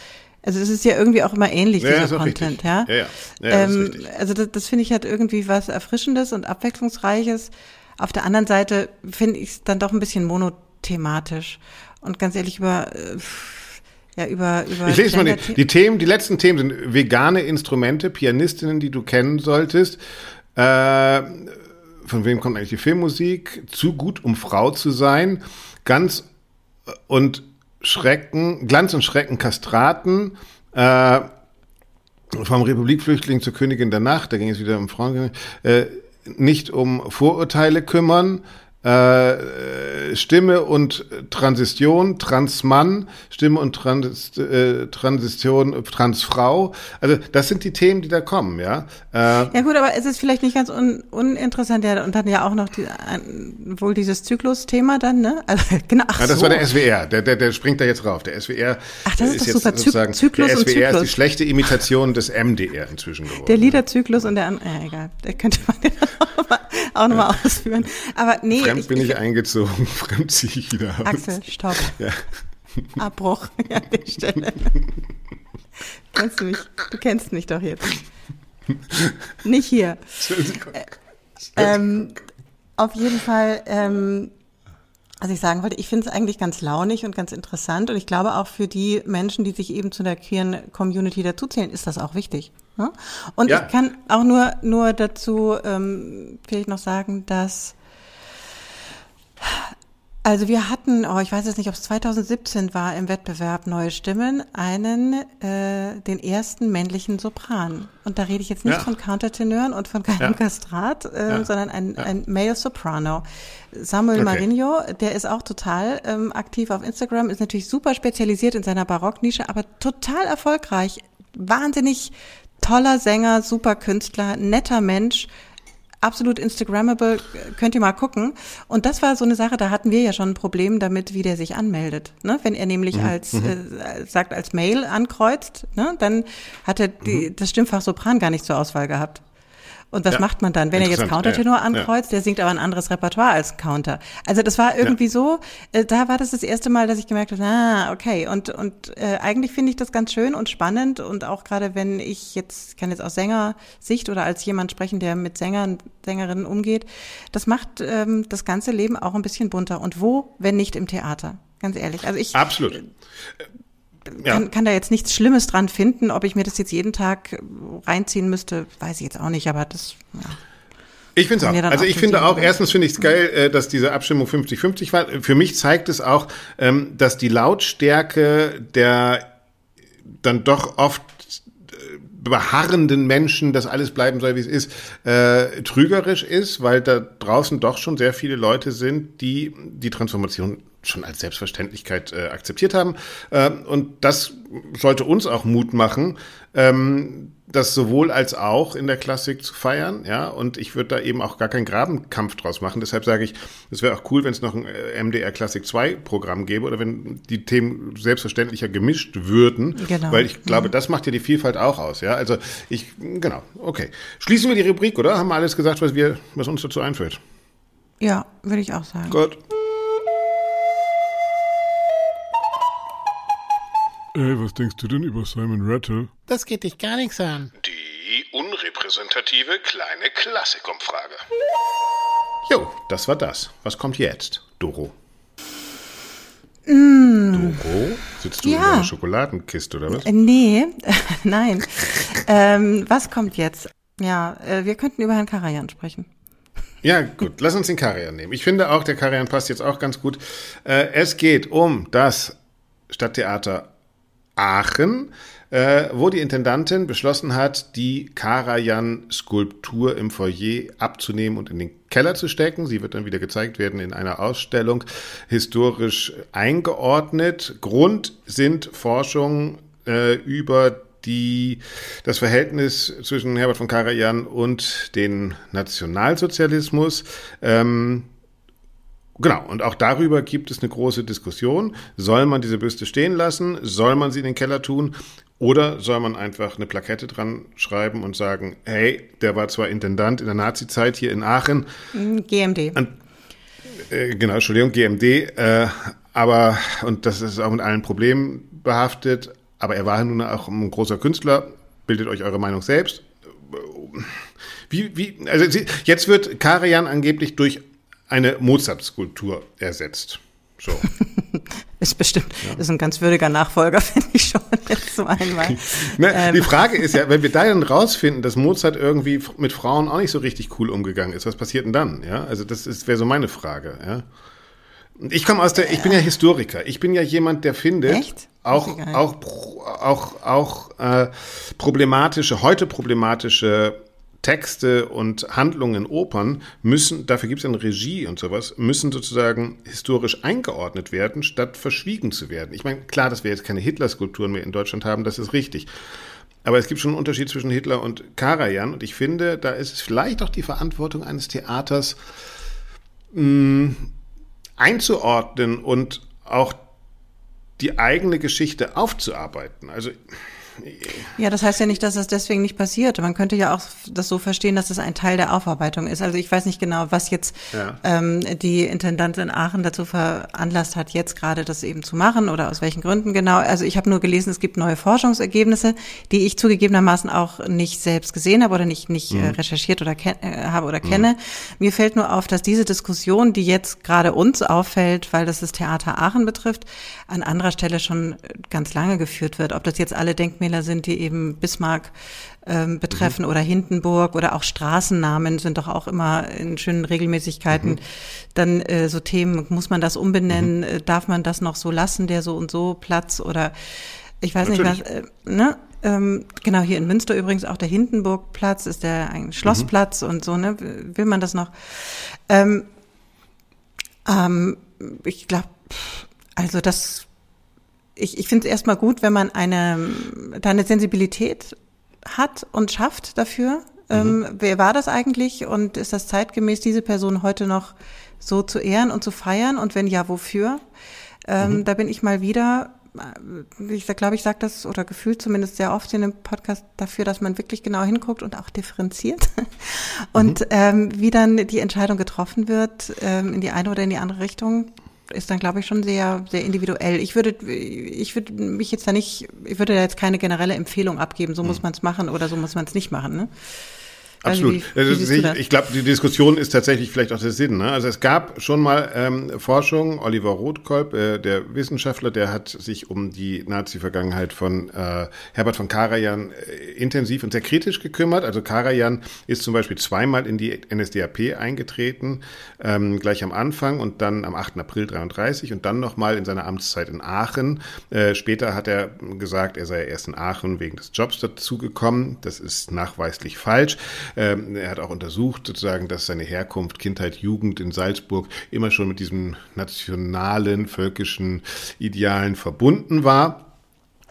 also es ist ja irgendwie auch immer ähnlich, ja, dieser Content, ja. ja, ja. ja ähm, also das, das finde ich halt irgendwie was Erfrischendes und Abwechslungsreiches. Auf der anderen Seite finde ich es dann doch ein bisschen monothematisch. Und ganz ehrlich, über äh, ja, über, über.
Ich lese mal die, die Themen, die letzten Themen sind vegane Instrumente, Pianistinnen, die du kennen solltest. Äh, von wem kommt eigentlich die Filmmusik? Zu gut, um Frau zu sein. Ganz und Schrecken, Glanz und Schrecken Kastraten, äh, vom Republikflüchtling zur Königin der Nacht, da ging es wieder um Frauen, äh, nicht um Vorurteile kümmern, äh, Stimme und Transition, Transmann, Stimme und Trans, äh, Transition, Transfrau. Also das sind die Themen, die da kommen, ja.
Äh, ja gut, aber es ist vielleicht nicht ganz un, uninteressant, ja, und dann ja auch noch die, ein, wohl dieses Zyklus-Thema dann, ne?
Also, genau, ach ja, das so. war der SWR, der, der, der springt da jetzt rauf. Der SWR
ach, das ist, ist jetzt
super. Zyklus der SWR ist die schlechte Imitation des MDR inzwischen geworden.
Der Liederzyklus und der, ja, egal, der könnte man auch nochmal auch noch mal ausführen. Aber nee,
Fremd ich, bin ich eingezogen, fremd ziehe ich wieder aus.
Axel, stopp. Ja. Abbruch an der Stelle. kennst du mich? Du kennst mich doch jetzt. Nicht hier. Äh, ähm, auf jeden Fall, ähm, was ich sagen wollte, ich finde es eigentlich ganz launig und ganz interessant und ich glaube auch für die Menschen, die sich eben zu der queeren Community dazuzählen, ist das auch wichtig. Und ja. ich kann auch nur, nur dazu ähm, vielleicht noch sagen, dass also wir hatten, oh, ich weiß jetzt nicht, ob es 2017 war, im Wettbewerb Neue Stimmen, einen, äh, den ersten männlichen Sopran. Und da rede ich jetzt nicht ja. von Countertenören und von keinem ja. Kastrat, äh, ja. sondern ein, ein Male Soprano. Samuel okay. Marinho, der ist auch total ähm, aktiv auf Instagram, ist natürlich super spezialisiert in seiner Barocknische, aber total erfolgreich. Wahnsinnig toller Sänger, super Künstler, netter Mensch, absolut Instagrammable, könnt ihr mal gucken. Und das war so eine Sache, da hatten wir ja schon ein Problem damit, wie der sich anmeldet. Ne? Wenn er nämlich mhm. als, mhm. äh, sagt, als Mail ankreuzt, ne? dann hat er die, mhm. das Stimmfach Sopran gar nicht zur Auswahl gehabt. Und was ja, macht man dann, wenn er jetzt Countertenor ja, ankreuzt? Ja. Der singt aber ein anderes Repertoire als Counter. Also das war irgendwie so, äh, da war das das erste Mal, dass ich gemerkt habe, ah, okay. Und, und äh, eigentlich finde ich das ganz schön und spannend und auch gerade wenn ich jetzt, kann jetzt aus Sängersicht oder als jemand sprechen, der mit Sängern, Sängerinnen umgeht, das macht ähm, das ganze Leben auch ein bisschen bunter. Und wo, wenn nicht im Theater? Ganz ehrlich. Also ich.
Absolut
ja. kann, kann da jetzt nichts Schlimmes dran finden. Ob ich mir das jetzt jeden Tag reinziehen müsste, weiß ich jetzt auch nicht, aber das, ja.
Ich finde es auch. Also ich finde auch, erstens finde ich es geil, äh, dass diese Abstimmung 50-50 war. Für mich zeigt es auch, ähm, dass die Lautstärke der dann doch oft äh, beharrenden Menschen, dass alles bleiben soll, wie es ist, äh, trügerisch ist, weil da draußen doch schon sehr viele Leute sind, die die Transformation schon als Selbstverständlichkeit äh, akzeptiert haben. Äh, und das sollte uns auch Mut machen, ähm, das sowohl als auch in der Klassik zu feiern, ja. Und ich würde da eben auch gar keinen Grabenkampf draus machen. Deshalb sage ich, es wäre auch cool, wenn es noch ein äh, MDR Klassik 2 Programm gäbe oder wenn die Themen selbstverständlicher gemischt würden. Genau. Weil ich glaube, mhm. das macht ja die Vielfalt auch aus, ja. Also ich, genau, okay. Schließen wir die Rubrik, oder? Haben wir alles gesagt, was wir, was uns dazu einfällt?
Ja, würde ich auch sagen.
Gut. Ey, was denkst du denn über Simon Rattle?
Das geht dich gar nichts an.
Die unrepräsentative kleine Klassikumfrage. Jo, das war das. Was kommt jetzt, Doro?
Mm.
Doro? Sitzt du ja. in einer Schokoladenkiste oder was? Äh,
nee, nein. ähm, was kommt jetzt? Ja, äh, wir könnten über Herrn Karajan sprechen.
Ja, gut, lass uns den Karajan nehmen. Ich finde auch, der Karajan passt jetzt auch ganz gut. Äh, es geht um das Stadttheater Aachen, äh, wo die Intendantin beschlossen hat, die Karajan-Skulptur im Foyer abzunehmen und in den Keller zu stecken. Sie wird dann wieder gezeigt werden in einer Ausstellung, historisch eingeordnet. Grund sind Forschungen äh, über die, das Verhältnis zwischen Herbert von Karajan und den Nationalsozialismus. Ähm, Genau, und auch darüber gibt es eine große Diskussion. Soll man diese Büste stehen lassen? Soll man sie in den Keller tun? Oder soll man einfach eine Plakette dran schreiben und sagen, hey, der war zwar Intendant in der Nazi-Zeit hier in Aachen.
GMD.
Und, äh, genau, Entschuldigung, GMD. Äh, aber, und das ist auch mit allen Problemen behaftet, aber er war nun auch ein großer Künstler. Bildet euch eure Meinung selbst. Wie, wie, also jetzt wird Karajan angeblich durch eine Mozart-Skulptur ersetzt. So.
ist bestimmt, ja. ist ein ganz würdiger Nachfolger, finde ich schon jetzt zum einmal.
ne, ähm. Die Frage ist ja, wenn wir da dann rausfinden, dass Mozart irgendwie mit Frauen auch nicht so richtig cool umgegangen ist, was passiert denn dann? Ja, also das wäre so meine Frage. Ja. Ich komme aus der, ich bin ja Historiker. Ich bin ja jemand, der findet
Echt?
auch auch auch auch äh, problematische, heute problematische Texte und Handlungen in Opern müssen, dafür gibt es eine Regie und sowas, müssen sozusagen historisch eingeordnet werden, statt verschwiegen zu werden. Ich meine, klar, dass wir jetzt keine Hitler-Skulpturen mehr in Deutschland haben, das ist richtig. Aber es gibt schon einen Unterschied zwischen Hitler und Karajan und ich finde, da ist es vielleicht auch die Verantwortung eines Theaters mh, mm, einzuordnen und auch die eigene Geschichte aufzuarbeiten. Also
ja, das heißt ja nicht, dass das deswegen nicht passiert. Man könnte ja auch das so verstehen, dass es das ein Teil der Aufarbeitung ist. Also ich weiß nicht genau, was jetzt ja. ähm, die Intendantin Aachen dazu veranlasst hat, jetzt gerade das eben zu machen oder aus welchen Gründen genau. Also ich habe nur gelesen, es gibt neue Forschungsergebnisse, die ich zugegebenermaßen auch nicht selbst gesehen habe oder nicht, nicht äh, mhm. recherchiert oder äh, habe oder kenne. Mhm. Mir fällt nur auf, dass diese Diskussion, die jetzt gerade uns auffällt, weil das das Theater Aachen betrifft, an anderer Stelle schon ganz lange geführt wird. Ob das jetzt alle Denkmäler sind, die eben Bismarck ähm, betreffen mhm. oder Hindenburg oder auch Straßennamen sind doch auch immer in schönen Regelmäßigkeiten. Mhm. Dann äh, so Themen, muss man das umbenennen, mhm. Äh, darf man das noch so lassen, der so und so Platz oder ich weiß Natürlich. nicht was, äh, ne? Ähm, genau, hier in Münster übrigens auch der Hindenburgplatz ist der ein Schlossplatz mhm. und so, ne? Will man das noch? Ähm, ähm, ich glaube, also das, ich, ich finde es erstmal gut, wenn man eine, eine Sensibilität hat und schafft dafür. Ähm, mhm. Ähm, wer war das eigentlich und ist das zeitgemäß, diese Person heute noch so zu ehren und zu feiern? Und wenn ja, wofür? Ähm, mhm. Da bin ich mal wieder, äh, ich glaube, ich sage das oder gefühlt zumindest sehr oft in dem Podcast dafür, dass man wirklich genau hinguckt und auch differenziert. Und mhm. ähm, wie dann die Entscheidung getroffen wird, ähm, in die eine oder in die andere Richtung, ist dann, glaube ich, schon sehr, sehr individuell. Ich würde, ich würde mich jetzt da nicht, ich würde da jetzt keine generelle Empfehlung abgeben, so muss hm. man es machen oder so muss man es nicht machen. Ne?
Absolut. Also wie, wie ich, ich glaube, die Diskussion ist tatsächlich vielleicht auch der Sinn. Ne? Also es gab schon mal ähm, Forschung, Oliver Rothkolb, äh, der Wissenschaftler, der hat sich um die Nazi-Vergangenheit von äh, Herbert von Karajan äh, intensiv und sehr kritisch gekümmert. Also Karajan ist zum Beispiel zweimal in die NSDAP eingetreten, ähm, gleich am Anfang und dann am 8. April 33 und dann nochmal in seiner Amtszeit in Aachen. Äh, später hat er gesagt, er sei erst in Aachen wegen des Jobs dazugekommen. Das ist nachweislich falsch. Ähm, er hat auch untersucht, sozusagen, dass seine Herkunft, Kindheit, Jugend in Salzburg immer schon mit diesem nationalen, völkischen Idealen verbunden war.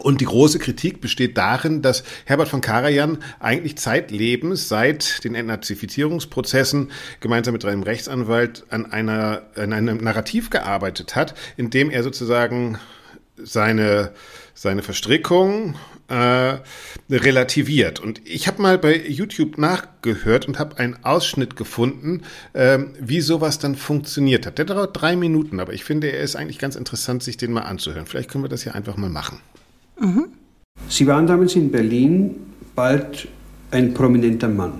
Und die große Kritik besteht darin, dass Herbert von Karajan eigentlich zeitlebens seit den Entnazifizierungsprozessen gemeinsam mit seinem Rechtsanwalt an, einer, an einem Narrativ gearbeitet hat, in dem er sozusagen seine, seine Verstrickung äh, relativiert. Und ich habe mal bei YouTube nachgehört und habe einen Ausschnitt gefunden, äh, wie sowas dann funktioniert hat. Der dauert drei Minuten, aber ich finde, er ist eigentlich ganz interessant, sich den mal anzuhören. Vielleicht können wir das hier einfach mal machen.
Mhm. Sie waren damals in Berlin bald ein prominenter Mann.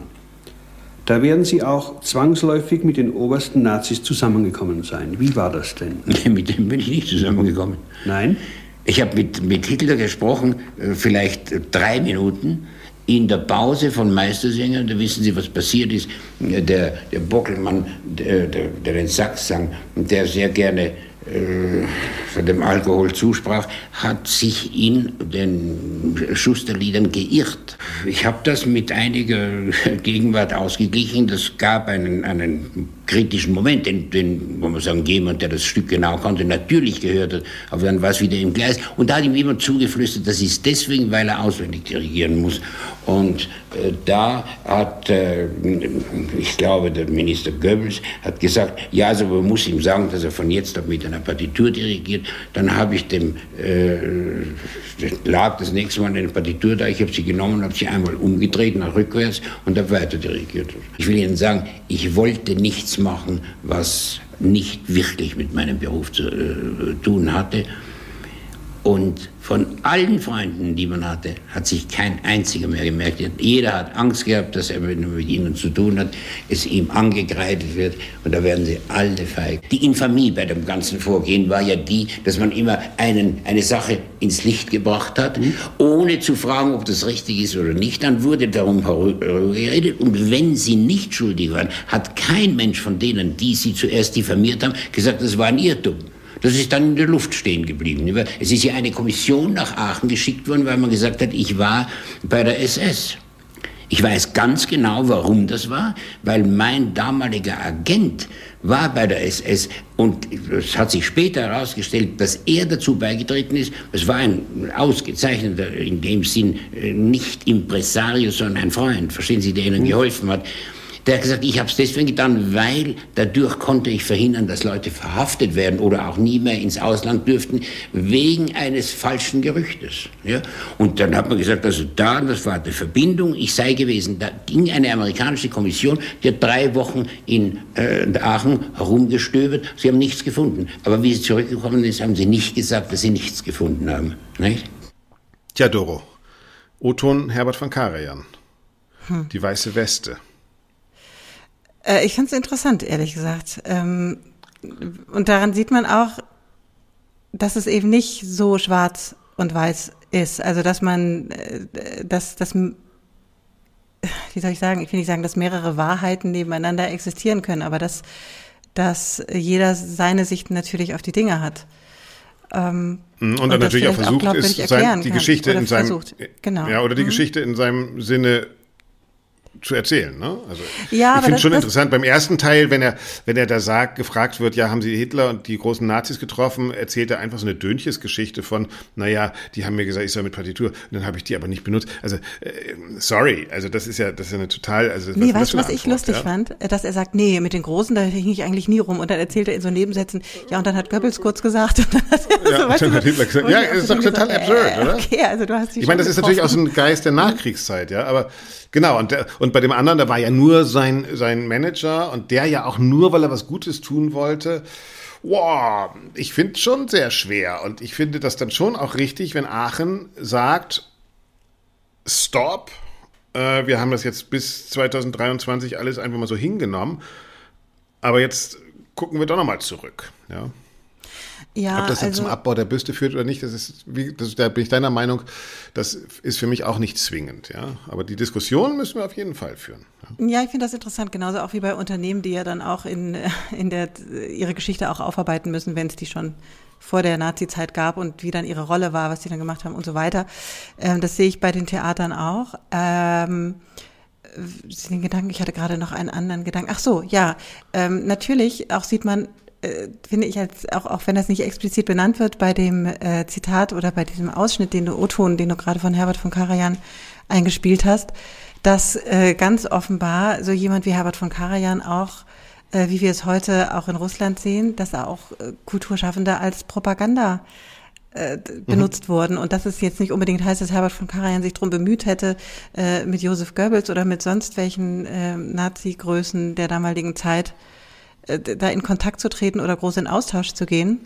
Da werden Sie auch zwangsläufig mit den obersten Nazis zusammengekommen sein. Wie war das denn?
mit dem bin ich nicht zusammengekommen.
Nein?
Ich habe mit, mit Hitler gesprochen, äh, vielleicht drei Minuten. In der Pause von Meistersängern, da wissen Sie, was passiert ist. Äh, der, der Bockelmann, der, der, der den Sax sang, der sehr gerne äh, von dem Alkohol zusprach, hat sich in den Schusterliedern geirrt. Ich habe das mit einiger Gegenwart ausgeglichen. Das gab einen, einen kritischen Moment, den, den, man sagen, jemand, der das Stück genau kannte, natürlich gehört hat, aber dann war es wieder im Gleis. Und da hat ihm jemand zugeflüstert, das ist deswegen, weil er auswendig dirigieren muss. Und äh, da hat, äh, ich glaube, der Minister Goebbels hat gesagt, ja, also man muss ihm sagen, dass er von jetzt ab mit einer Partitur dirigiert. Dann habe ich dem, äh, lag das nächste Mal eine Partitur da, ich habe sie genommen, habe sie einmal umgedreht nach rückwärts und habe weiter dirigiert. Ich will Ihnen sagen, ich wollte nichts machen, was nicht wirklich mit meinem Beruf zu äh, tun hatte. Und von allen Freunden, die man hatte, hat sich kein einziger mehr gemerkt. Jeder hat Angst gehabt, dass er, wenn er mit ihnen zu tun hat, es ihm angekreidet wird. Und da werden sie alle feig. Die Infamie bei dem ganzen Vorgehen war ja die, dass man immer einen, eine Sache ins Licht gebracht hat, mhm. ohne zu fragen, ob das richtig ist oder nicht. Dann wurde darum geredet. Und wenn sie nicht schuldig waren, hat kein Mensch von denen, die sie zuerst diffamiert haben, gesagt, das war ein Irrtum. Das ist dann in der Luft stehen geblieben. Es ist ja eine Kommission nach Aachen geschickt worden, weil man gesagt hat, ich war bei der SS. Ich weiß ganz genau, warum das war, weil mein damaliger Agent war bei der SS und es hat sich später herausgestellt, dass er dazu beigetreten ist. Es war ein ausgezeichneter, in dem Sinn äh, nicht Impresario, sondern ein Freund, verstehen Sie, der Ihnen geholfen hat. Der hat gesagt, ich habe es deswegen getan, weil dadurch konnte ich verhindern, dass Leute verhaftet werden oder auch nie mehr ins Ausland dürften, wegen eines falschen Gerüchtes. Ja? Und dann hat man gesagt, also da, das war die Verbindung, ich sei gewesen. Da ging eine amerikanische Kommission, die hat drei Wochen in äh, Aachen herumgestöbert, sie haben nichts gefunden. Aber wie sie zurückgekommen ist, haben sie nicht gesagt, dass sie nichts gefunden haben. Nicht?
Tja, Doro. Oton Herbert von Karajan. Hm. Die weiße Weste.
Äh, ich finde es interessant, ehrlich gesagt. Ähm, und daran sieht man auch, dass es eben nicht so schwarz und weiß ist. Also dass man, äh, dass, dass wie soll ich sagen, ich will nicht sagen, dass mehrere Wahrheiten nebeneinander existieren können, aber dass, dass jeder seine Sicht natürlich auf die Dinge hat.
Ähm, und, und dann natürlich auch versucht auch, ist, sein, die Geschichte in seinem, versucht. genau. ja, oder die mhm. Geschichte in seinem Sinne zu erzählen. Ne? Also ja, ich finde schon interessant beim ersten Teil, wenn er wenn er da sagt, gefragt wird, ja, haben Sie Hitler und die großen Nazis getroffen, erzählt er einfach so eine Dönches-Geschichte von, naja, die haben mir gesagt, ich soll mit Partitur, und dann habe ich die aber nicht benutzt. Also äh, sorry, also das ist ja das ist ja eine total, also
nee, weißt du, was Antwort, ich lustig ja? fand, dass er sagt, nee, mit den Großen da hing ich eigentlich nie rum und dann erzählt er in so Nebensätzen, ja, und dann hat Goebbels kurz gesagt und dann hat, er,
ja, so, weißt dann hat Hitler gesagt, ja, ist doch total absurd, oder? Okay, also du hast Ich meine, das ist natürlich auch so ein Geist der Nachkriegszeit, ja, aber Genau, und, der, und bei dem anderen, da war ja nur sein, sein Manager und der ja auch nur, weil er was Gutes tun wollte. Wow, ich finde schon sehr schwer. Und ich finde das dann schon auch richtig, wenn Aachen sagt, stop, äh, wir haben das jetzt bis 2023 alles einfach mal so hingenommen. Aber jetzt gucken wir doch nochmal zurück. Ja. Ja, Ob das jetzt also, zum Abbau der Büste führt oder nicht, das ist, wie, das, da bin ich deiner Meinung, das ist für mich auch nicht zwingend, ja. Aber die Diskussion müssen wir auf jeden Fall führen.
Ja, ja ich finde das interessant, genauso auch wie bei Unternehmen, die ja dann auch in, in der, ihre Geschichte auch aufarbeiten müssen, wenn es die schon vor der Nazi-Zeit gab und wie dann ihre Rolle war, was die dann gemacht haben und so weiter. Ähm, das sehe ich bei den Theatern auch. Ähm, den Gedanken, ich hatte gerade noch einen anderen Gedanken. Ach so, ja, ähm, natürlich, auch sieht man finde ich jetzt auch, auch wenn das nicht explizit benannt wird bei dem äh, Zitat oder bei diesem Ausschnitt, den du O-Ton, den du gerade von Herbert von Karajan eingespielt hast, dass äh, ganz offenbar so jemand wie Herbert von Karajan auch, äh, wie wir es heute auch in Russland sehen, dass er auch äh, Kulturschaffende als Propaganda äh, benutzt mhm. wurden und dass es jetzt nicht unbedingt heißt, dass Herbert von Karajan sich darum bemüht hätte, äh, mit Josef Goebbels oder mit sonst welchen äh, Nazi-Größen der damaligen Zeit äh, da in Kontakt zu treten oder groß in Austausch zu gehen.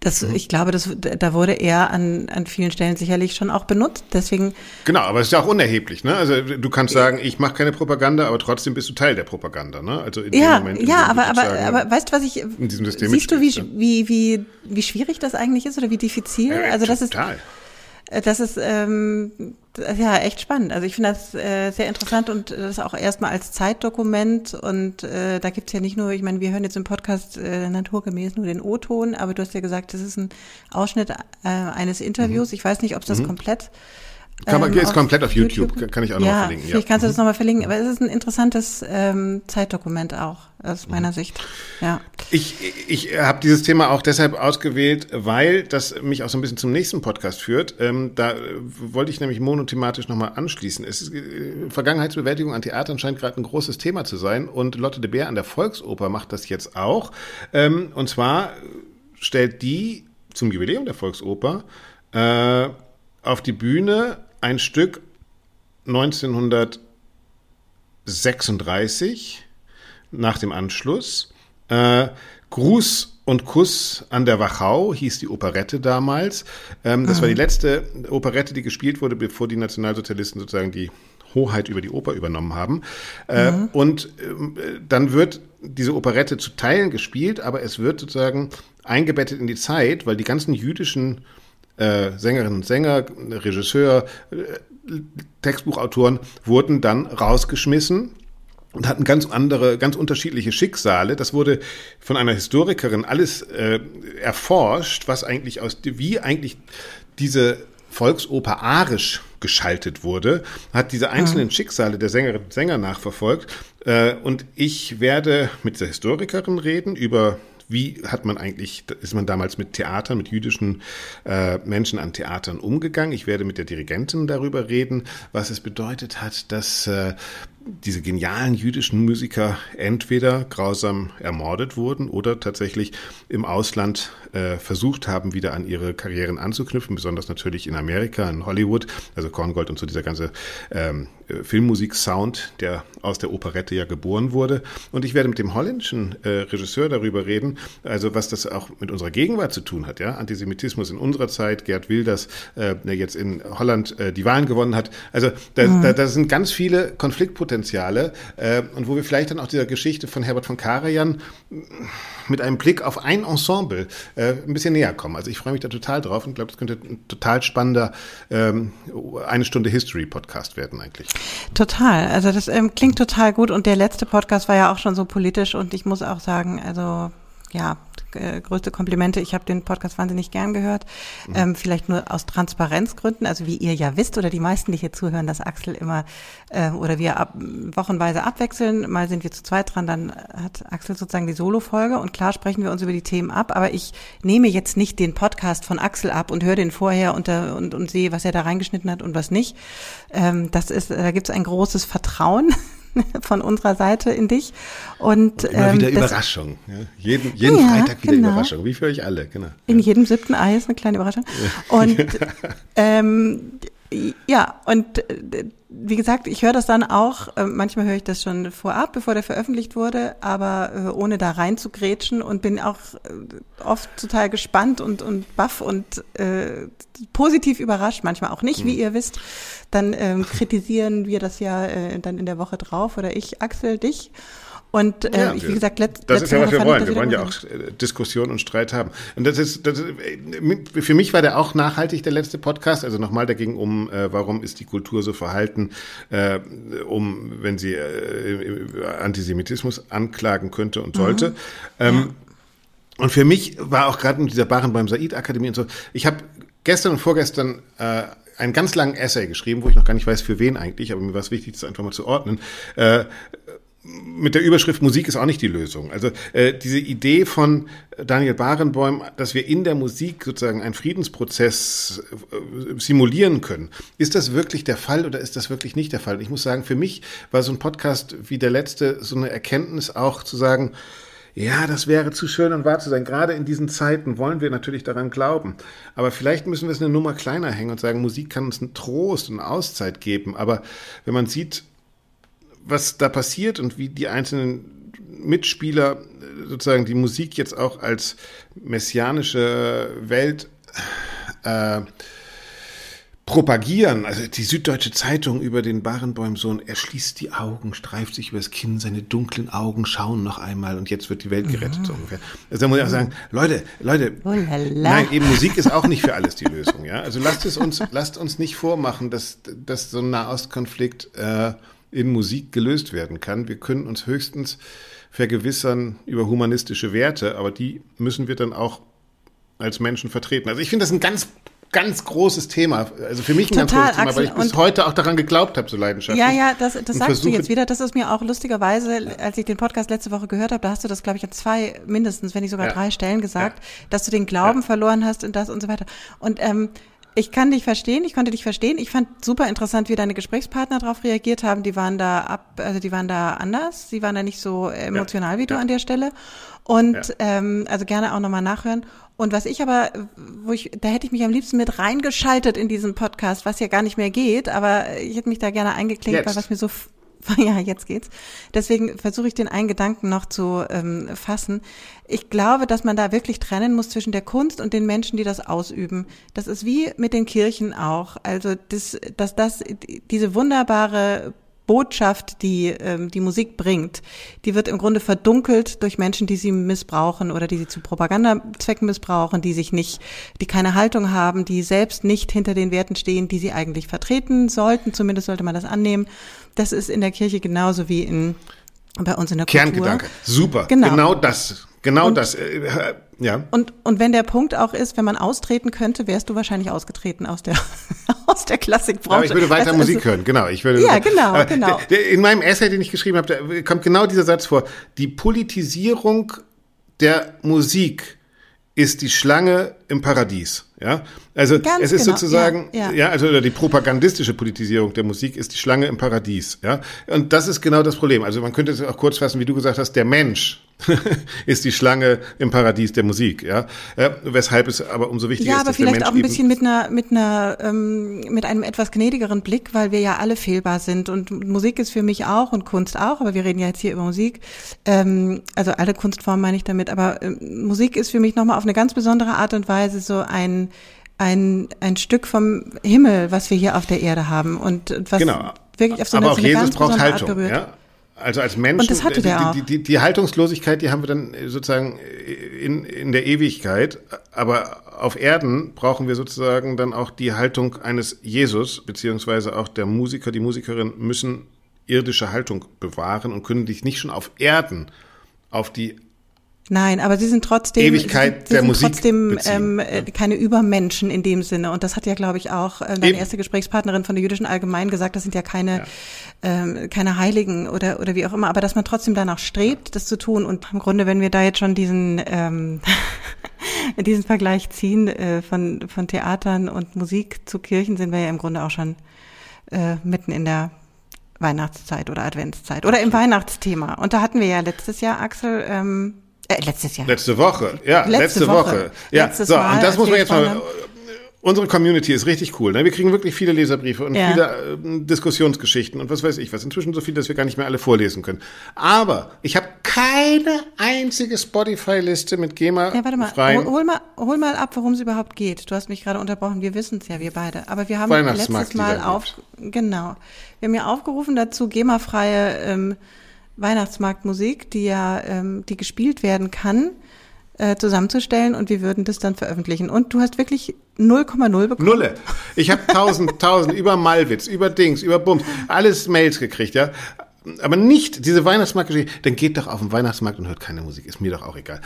Das, mhm. Ich glaube, das, da wurde er an, an vielen Stellen sicherlich schon auch benutzt. Deswegen.
Genau, aber es ist ja auch unerheblich. Ne? Also du kannst sagen, ich mache keine Propaganda, aber trotzdem bist du Teil der Propaganda. Ne?
Also in ja, dem Moment, ja, aber, aber, aber weißt du, was ich in diesem System siehst du, wie, wie, wie, wie schwierig das eigentlich ist oder wie diffizil? Ja, also das total. ist äh, das ist ähm, ja echt spannend. Also ich finde das äh, sehr interessant und das auch erstmal als Zeitdokument. Und äh, da gibt's ja nicht nur, ich meine, wir hören jetzt im Podcast äh, naturgemäß nur den O-Ton, aber du hast ja gesagt, das ist ein Ausschnitt äh, eines Interviews. Mhm. Ich weiß nicht, ob es das mhm. komplett
Kann man,
ähm,
ist komplett auf YouTube,
YouTube.
kann ich auch
ja,
nochmal verlinken.
Vielleicht kannst du das nochmal verlinken, aber es ist ein interessantes ähm, Zeitdokument auch, aus meiner Sicht. Ja.
Ich, ich habe dieses Thema auch deshalb ausgewählt, weil das mich auch so ein bisschen zum nächsten Podcast führt. Ähm, da äh, wollte ich nämlich monothematisch nochmal anschließen. Es ist, äh, Vergangenheitsbewältigung an Theatern scheint gerade ein großes Thema zu sein und Lotte de Beer an der Volksoper macht das jetzt auch. Ähm, und zwar stellt die zum Jubiläum der Volksoper äh, auf die Bühne ein Stück 1936 nach dem Anschluss. Äh, Gruß und Kuss an der Wachau hieß die Operette damals. Ähm, das war die letzte Operette, die gespielt wurde, bevor die Nationalsozialisten sozusagen die Hoheit über die Oper übernommen haben. Äh, Und ähm, dann wird diese Operette zu Teilen gespielt, aber es wird sozusagen eingebettet in die Zeit, weil die ganzen jüdischen äh, Sängerinnen und Sänger, Regisseur, äh, Textbuchautoren wurden dann rausgeschmissen und hatten ganz andere, ganz unterschiedliche Schicksale. Das wurde von einer Historikerin alles äh, erforscht, was eigentlich aus, wie eigentlich diese Volksoper arisch geschaltet wurde, hat diese einzelnen Schicksale der Sängerinnen und Sänger nachverfolgt. Äh, und ich werde mit der Historikerin reden über wie hat man eigentlich, ist man damals mit Theatern, mit jüdischen äh, Menschen an Theatern umgegangen? Ich werde mit der Dirigentin darüber reden, was es bedeutet hat, dass äh, diese genialen jüdischen Musiker entweder grausam ermordet wurden oder tatsächlich im Ausland äh, versucht haben, wieder an ihre Karrieren anzuknüpfen, besonders natürlich in Amerika, in Hollywood, also Korngold und so dieser ganze ähm, Filmmusik-Sound, der aus der Operette ja geboren wurde. Und ich werde mit dem holländischen äh, Regisseur darüber reden, also was das auch mit unserer Gegenwart zu tun hat, ja, Antisemitismus in unserer Zeit, Gerd Wilders, äh, der jetzt in Holland äh, die Wahlen gewonnen hat. Also da, mhm. da, da sind ganz viele Konfliktpotenziale äh, und wo wir vielleicht dann auch dieser Geschichte von Herbert von Karajan mit einem Blick auf ein Ensemble äh, ein bisschen näher kommen. Also ich freue mich da total drauf und glaube, das könnte ein total spannender ähm, eine Stunde History Podcast werden eigentlich.
Total. Also das ähm, klingt total gut und der letzte Podcast war ja auch schon so politisch und ich muss auch sagen, also ja, äh, größte Komplimente. Ich habe den Podcast wahnsinnig gern gehört. Mhm. Ähm, vielleicht nur aus Transparenzgründen. Also wie ihr ja wisst oder die meisten, die hier zuhören, dass Axel immer äh, oder wir ab, wochenweise abwechseln. Mal sind wir zu zweit dran, dann hat Axel sozusagen die Solo-Folge und klar sprechen wir uns über die Themen ab. Aber ich nehme jetzt nicht den Podcast von Axel ab und höre den vorher und, und, und sehe, was er da reingeschnitten hat und was nicht. Ähm, das ist, da gibt es ein großes Vertrauen von unserer Seite in dich. Und,
und immer
ähm,
wieder Überraschung. Ja. Jeden, jeden ja, Freitag wieder genau. Überraschung, wie für euch alle. Genau.
In jedem siebten Ei ist eine kleine Überraschung. Und ähm, ja, und äh, wie gesagt, ich höre das dann auch, äh, manchmal höre ich das schon vorab, bevor der veröffentlicht wurde, aber äh, ohne da rein zu grätschen und bin auch oft total gespannt und, und baff und äh, positiv überrascht, manchmal auch nicht, mhm. wie ihr wisst. Dann ähm, kritisieren wir das ja äh, dann in der Woche drauf oder ich, Axel, dich. Und äh, ja, ich, wie gesagt, letzt,
das ist ja, was wir wollen. Wir wollen ja auch äh, Diskussion und Streit haben. Und das ist, das ist, äh, für mich war der auch nachhaltig, der letzte Podcast. Also nochmal, da ging um, äh, warum ist die Kultur so verhalten, äh, um, wenn sie äh, Antisemitismus anklagen könnte und sollte. Mhm. Ähm, ja. Und für mich war auch gerade mit dieser Baren beim Said Akademie und so, ich habe gestern und vorgestern äh, einen ganz langen Essay geschrieben, wo ich noch gar nicht weiß, für wen eigentlich, aber mir war es wichtig, das einfach mal zu ordnen. Äh, mit der Überschrift Musik ist auch nicht die Lösung. Also äh, diese Idee von Daniel Barenboim, dass wir in der Musik sozusagen einen Friedensprozess äh, simulieren können, ist das wirklich der Fall oder ist das wirklich nicht der Fall? Ich muss sagen, für mich war so ein Podcast wie der letzte so eine Erkenntnis auch zu sagen, ja, das wäre zu schön und wahr zu sein. Gerade in diesen Zeiten wollen wir natürlich daran glauben. Aber vielleicht müssen wir es eine Nummer kleiner hängen und sagen, Musik kann uns einen Trost und eine Auszeit geben. Aber wenn man sieht, was da passiert und wie die einzelnen Mitspieler sozusagen die Musik jetzt auch als messianische Welt äh, propagieren. Also die Süddeutsche Zeitung über den Barenbäumsohn, er schließt die Augen, streift sich übers Kinn, seine dunklen Augen schauen noch einmal und jetzt wird die Welt gerettet, mhm. so ungefähr. Also da muss ich auch sagen, Leute, Leute, nein, eben Musik ist auch nicht für alles die Lösung, ja. Also lasst es uns, lasst uns nicht vormachen, dass, dass so ein Nahostkonflikt äh, in Musik gelöst werden kann. Wir können uns höchstens vergewissern über humanistische Werte, aber die müssen wir dann auch als Menschen vertreten. Also ich finde das ein ganz ganz großes Thema. Also für mich ein
Total,
ganz großes Thema,
Axel,
weil ich bis heute auch daran geglaubt habe, so leidenschaftlich.
Ja, ja, das, das sagst du jetzt wieder. Das ist mir auch lustigerweise, als ich den Podcast letzte Woche gehört habe, da hast du das, glaube ich, an zwei, mindestens, wenn nicht sogar
Ja.
drei Stellen gesagt, dass du den Glauben
Ja.
verloren hast und das und so weiter. Und ähm, ich kann dich verstehen, ich konnte dich verstehen. Ich fand super interessant, wie deine Gesprächspartner darauf reagiert haben. Die waren da ab, also die waren da anders, die waren da nicht so emotional wie du
Ja.
an der Stelle. Und
Ja.
ähm, also gerne auch nochmal nachhören. Und was ich aber, wo ich, da hätte ich mich am liebsten mit reingeschaltet in diesen Podcast, was ja gar nicht mehr geht, aber ich hätte mich da gerne eingeklinkt, weil was mir so, ja, jetzt geht's. Deswegen versuche ich den einen Gedanken noch zu ähm, fassen. Ich glaube, dass man da wirklich trennen muss zwischen der Kunst und den Menschen, die das ausüben. Das ist wie mit den Kirchen auch. Also, das, dass das, diese wunderbare Botschaft, die ähm, die Musik bringt, die wird im Grunde verdunkelt durch Menschen, die sie missbrauchen oder die sie zu Propagandazwecken missbrauchen, die sich nicht, die keine Haltung haben, die selbst nicht hinter den Werten stehen, die sie eigentlich vertreten sollten. Zumindest sollte man das annehmen. Das ist in der Kirche genauso wie in bei uns in der
Kerngedanke.
Kultur.
Super.
Genau.
Genau das. Genau
Und-
das. Äh, ja.
Und, und wenn der Punkt auch ist, wenn man austreten könnte, wärst du wahrscheinlich ausgetreten aus der, aus der Klassikbranche.
Aber ich würde weiter
Also,
Musik
also,
hören, genau. Ich würde,
Ja, genau,
Aber
genau.
In meinem Essay, den ich geschrieben habe, kommt genau dieser Satz vor. Die Politisierung der Musik ist die Schlange im Paradies. Ja, also
Ganz
es ist
genau,
sozusagen,
ja,
ja,
ja.
also oder die propagandistische Politisierung der Musik ist die Schlange im Paradies. Ja, und das ist genau das Problem. Also man könnte es auch kurz fassen, wie du gesagt hast, der Mensch ist die Schlange im Paradies der Musik. Ja, äh, weshalb es aber umso wichtiger
Ja,
ist,
aber
dass der
vielleicht
Mensch
auch ein bisschen mit einer, mit einer, ähm, mit einem etwas gnädigeren Blick, weil wir ja alle fehlbar sind und Musik ist für mich auch und Kunst auch, aber wir reden ja jetzt hier über Musik, ähm, also alle Kunstformen meine ich damit, aber ähm, Musik ist für mich nochmal auf eine ganz besondere Art und Weise so ein, ein, ein Stück vom Himmel, was wir hier auf der Erde haben und was
Genau.
wirklich auf so
Aber
eine,
auch
so eine
Jesus
ganz
braucht
besondere
Haltung.
Art berührt.
Ja? Also als Menschen, die. Die, die, die Haltungslosigkeit, die haben wir dann sozusagen in, in der Ewigkeit. Aber auf Erden brauchen wir sozusagen dann auch die Haltung eines Jesus, beziehungsweise auch der Musiker, die Musikerin müssen irdische Haltung bewahren und können dich nicht schon auf Erden auf die
Nein, aber sie sind trotzdem,
Ewigkeit
sie, sie
der
sind
Musik
trotzdem ähm, äh, keine Übermenschen in dem Sinne. Und das hat ja, glaube ich, auch äh, deine
Eben.
erste Gesprächspartnerin von der jüdischen Allgemein gesagt. Das sind ja keine ähm, keine Heiligen oder oder wie auch immer. Aber dass man trotzdem danach strebt, das zu tun. Und im Grunde, wenn wir da jetzt schon diesen ähm, diesen Vergleich ziehen äh, von von Theatern und Musik zu Kirchen, sind wir ja im Grunde auch schon äh, mitten in der Weihnachtszeit oder Adventszeit oder im Weihnachtsthema. Und da hatten wir ja letztes Jahr, Axel, ähm, äh, letztes Jahr.
Letzte Woche, ja,
Letzte
letzte,
Woche.
Woche. Ja,
Letztes
so,
Mal,
und das muss man jetzt mal. Unsere Community ist richtig cool. Ne? Wir kriegen wirklich viele Leserbriefe und
Ja.
viele ähm, Diskussionsgeschichten und was weiß ich was. Inzwischen so viel, dass wir gar nicht mehr alle vorlesen können. Aber ich habe keine einzige Spotify-Liste mit GEMA
Ja, warte mal, hol, hol mal, hol mal ab, worum es überhaupt geht. Du hast mich gerade unterbrochen, wir wissen es ja, wir beide. Aber wir haben letztes Mal auf, genau, wir haben ja aufgerufen dazu, GEMA-freie ähm, Weihnachtsmarktmusik, die ja, ähm, die gespielt werden kann, äh, zusammenzustellen und wir würden das dann veröffentlichen. Und du hast wirklich 0,0 bekommen.
Nulle. Ich habe tausend, tausend über Malwitz, über Dings, über Bums, alles Mails gekriegt, ja. Aber nicht diese Weihnachtsmarktgeschichte. Dann geht doch auf den Weihnachtsmarkt und hört keine Musik. Ist mir doch auch egal.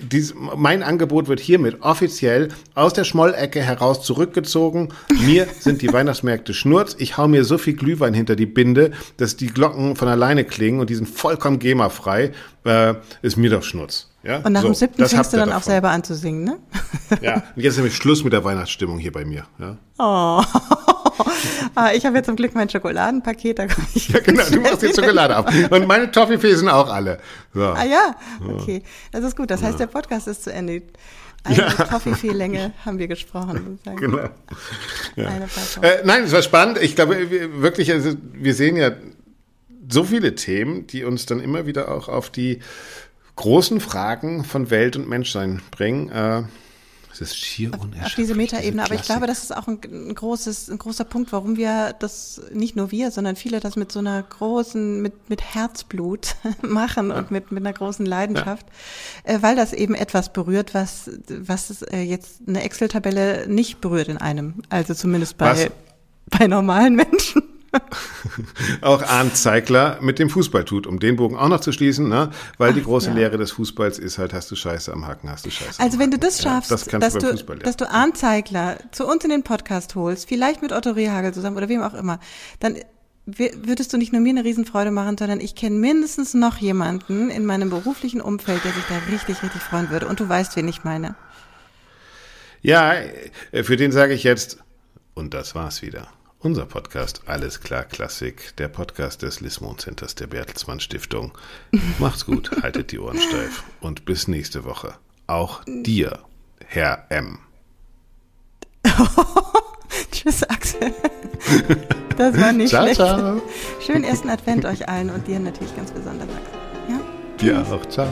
Dies, mein Angebot wird hiermit offiziell aus der Schmollecke heraus zurückgezogen. Mir sind die Weihnachtsmärkte Schnurz. Ich hau mir so viel Glühwein hinter die Binde, dass die Glocken von alleine klingen und die sind vollkommen GEMA-frei. Äh, ist mir doch Schnurz. Ja?
Und nach
So,
dem siebten fängst du dann auch
davon.
selber an zu singen, ne?
Ja, und jetzt ist nämlich Schluss mit der Weihnachtsstimmung hier bei mir. Ja?
Oh. ah, ich habe jetzt zum Glück mein Schokoladenpaket, da kann ich.
Ja, genau, du machst die Schokolade auf. Und meine Toffifee sind auch alle. So.
Ah ja, okay. Das ist gut. Das heißt, der Podcast ist zu Ende. Eine Toffifee-Länge haben wir gesprochen. sozusagen.
Genau. Ja. Äh, nein, es war spannend. Ich glaube, wir, wirklich, also, wir sehen ja so viele Themen, die uns dann immer wieder auch auf die großen Fragen von Welt und Menschsein bringen. Äh, es ist schier unerschöpflich.
auf diese Metaebene. Aber ich glaube, das ist auch ein, ein großes, ein großer Punkt, warum wir das, nicht nur wir, sondern viele das mit so einer großen, mit, mit Herzblut machen und mit, mit einer großen Leidenschaft, äh, weil das eben etwas berührt, was, was äh, jetzt eine Excel-Tabelle nicht berührt in einem. Also zumindest bei,
Was?
bei normalen Menschen.
auch Arndt Zeigler mit dem Fußball tut, um den Bogen auch noch zu schließen, ne? weil die große
ja.
Lehre des Fußballs ist halt, hast du Scheiße am Haken, hast du Scheiße.
Also wenn du
Haken.
das schaffst,
ja, das
dass,
du
du,
Fußball
dass du Arndt Zeigler zu uns in den Podcast holst, vielleicht mit Otto Rehagel zusammen oder wem auch immer, dann würdest du nicht nur mir eine Riesenfreude machen, sondern ich kenne mindestens noch jemanden in meinem beruflichen Umfeld, der sich da richtig, richtig freuen würde. Und du weißt, wen ich meine.
Ja, äh, für den sage ich jetzt, und das war's wieder. Unser Podcast Alles klar Klassik, der Podcast des Lismon Centers der Bertelsmann Stiftung. Macht's gut, haltet die Ohren steif und bis nächste Woche. Auch dir, Herr M.
Tschüss, Axel. Das war nicht
ciao,
schlecht.
ciao.
Schönen ersten Advent euch allen und dir natürlich ganz besonders. Ja?
Dir auch, ciao.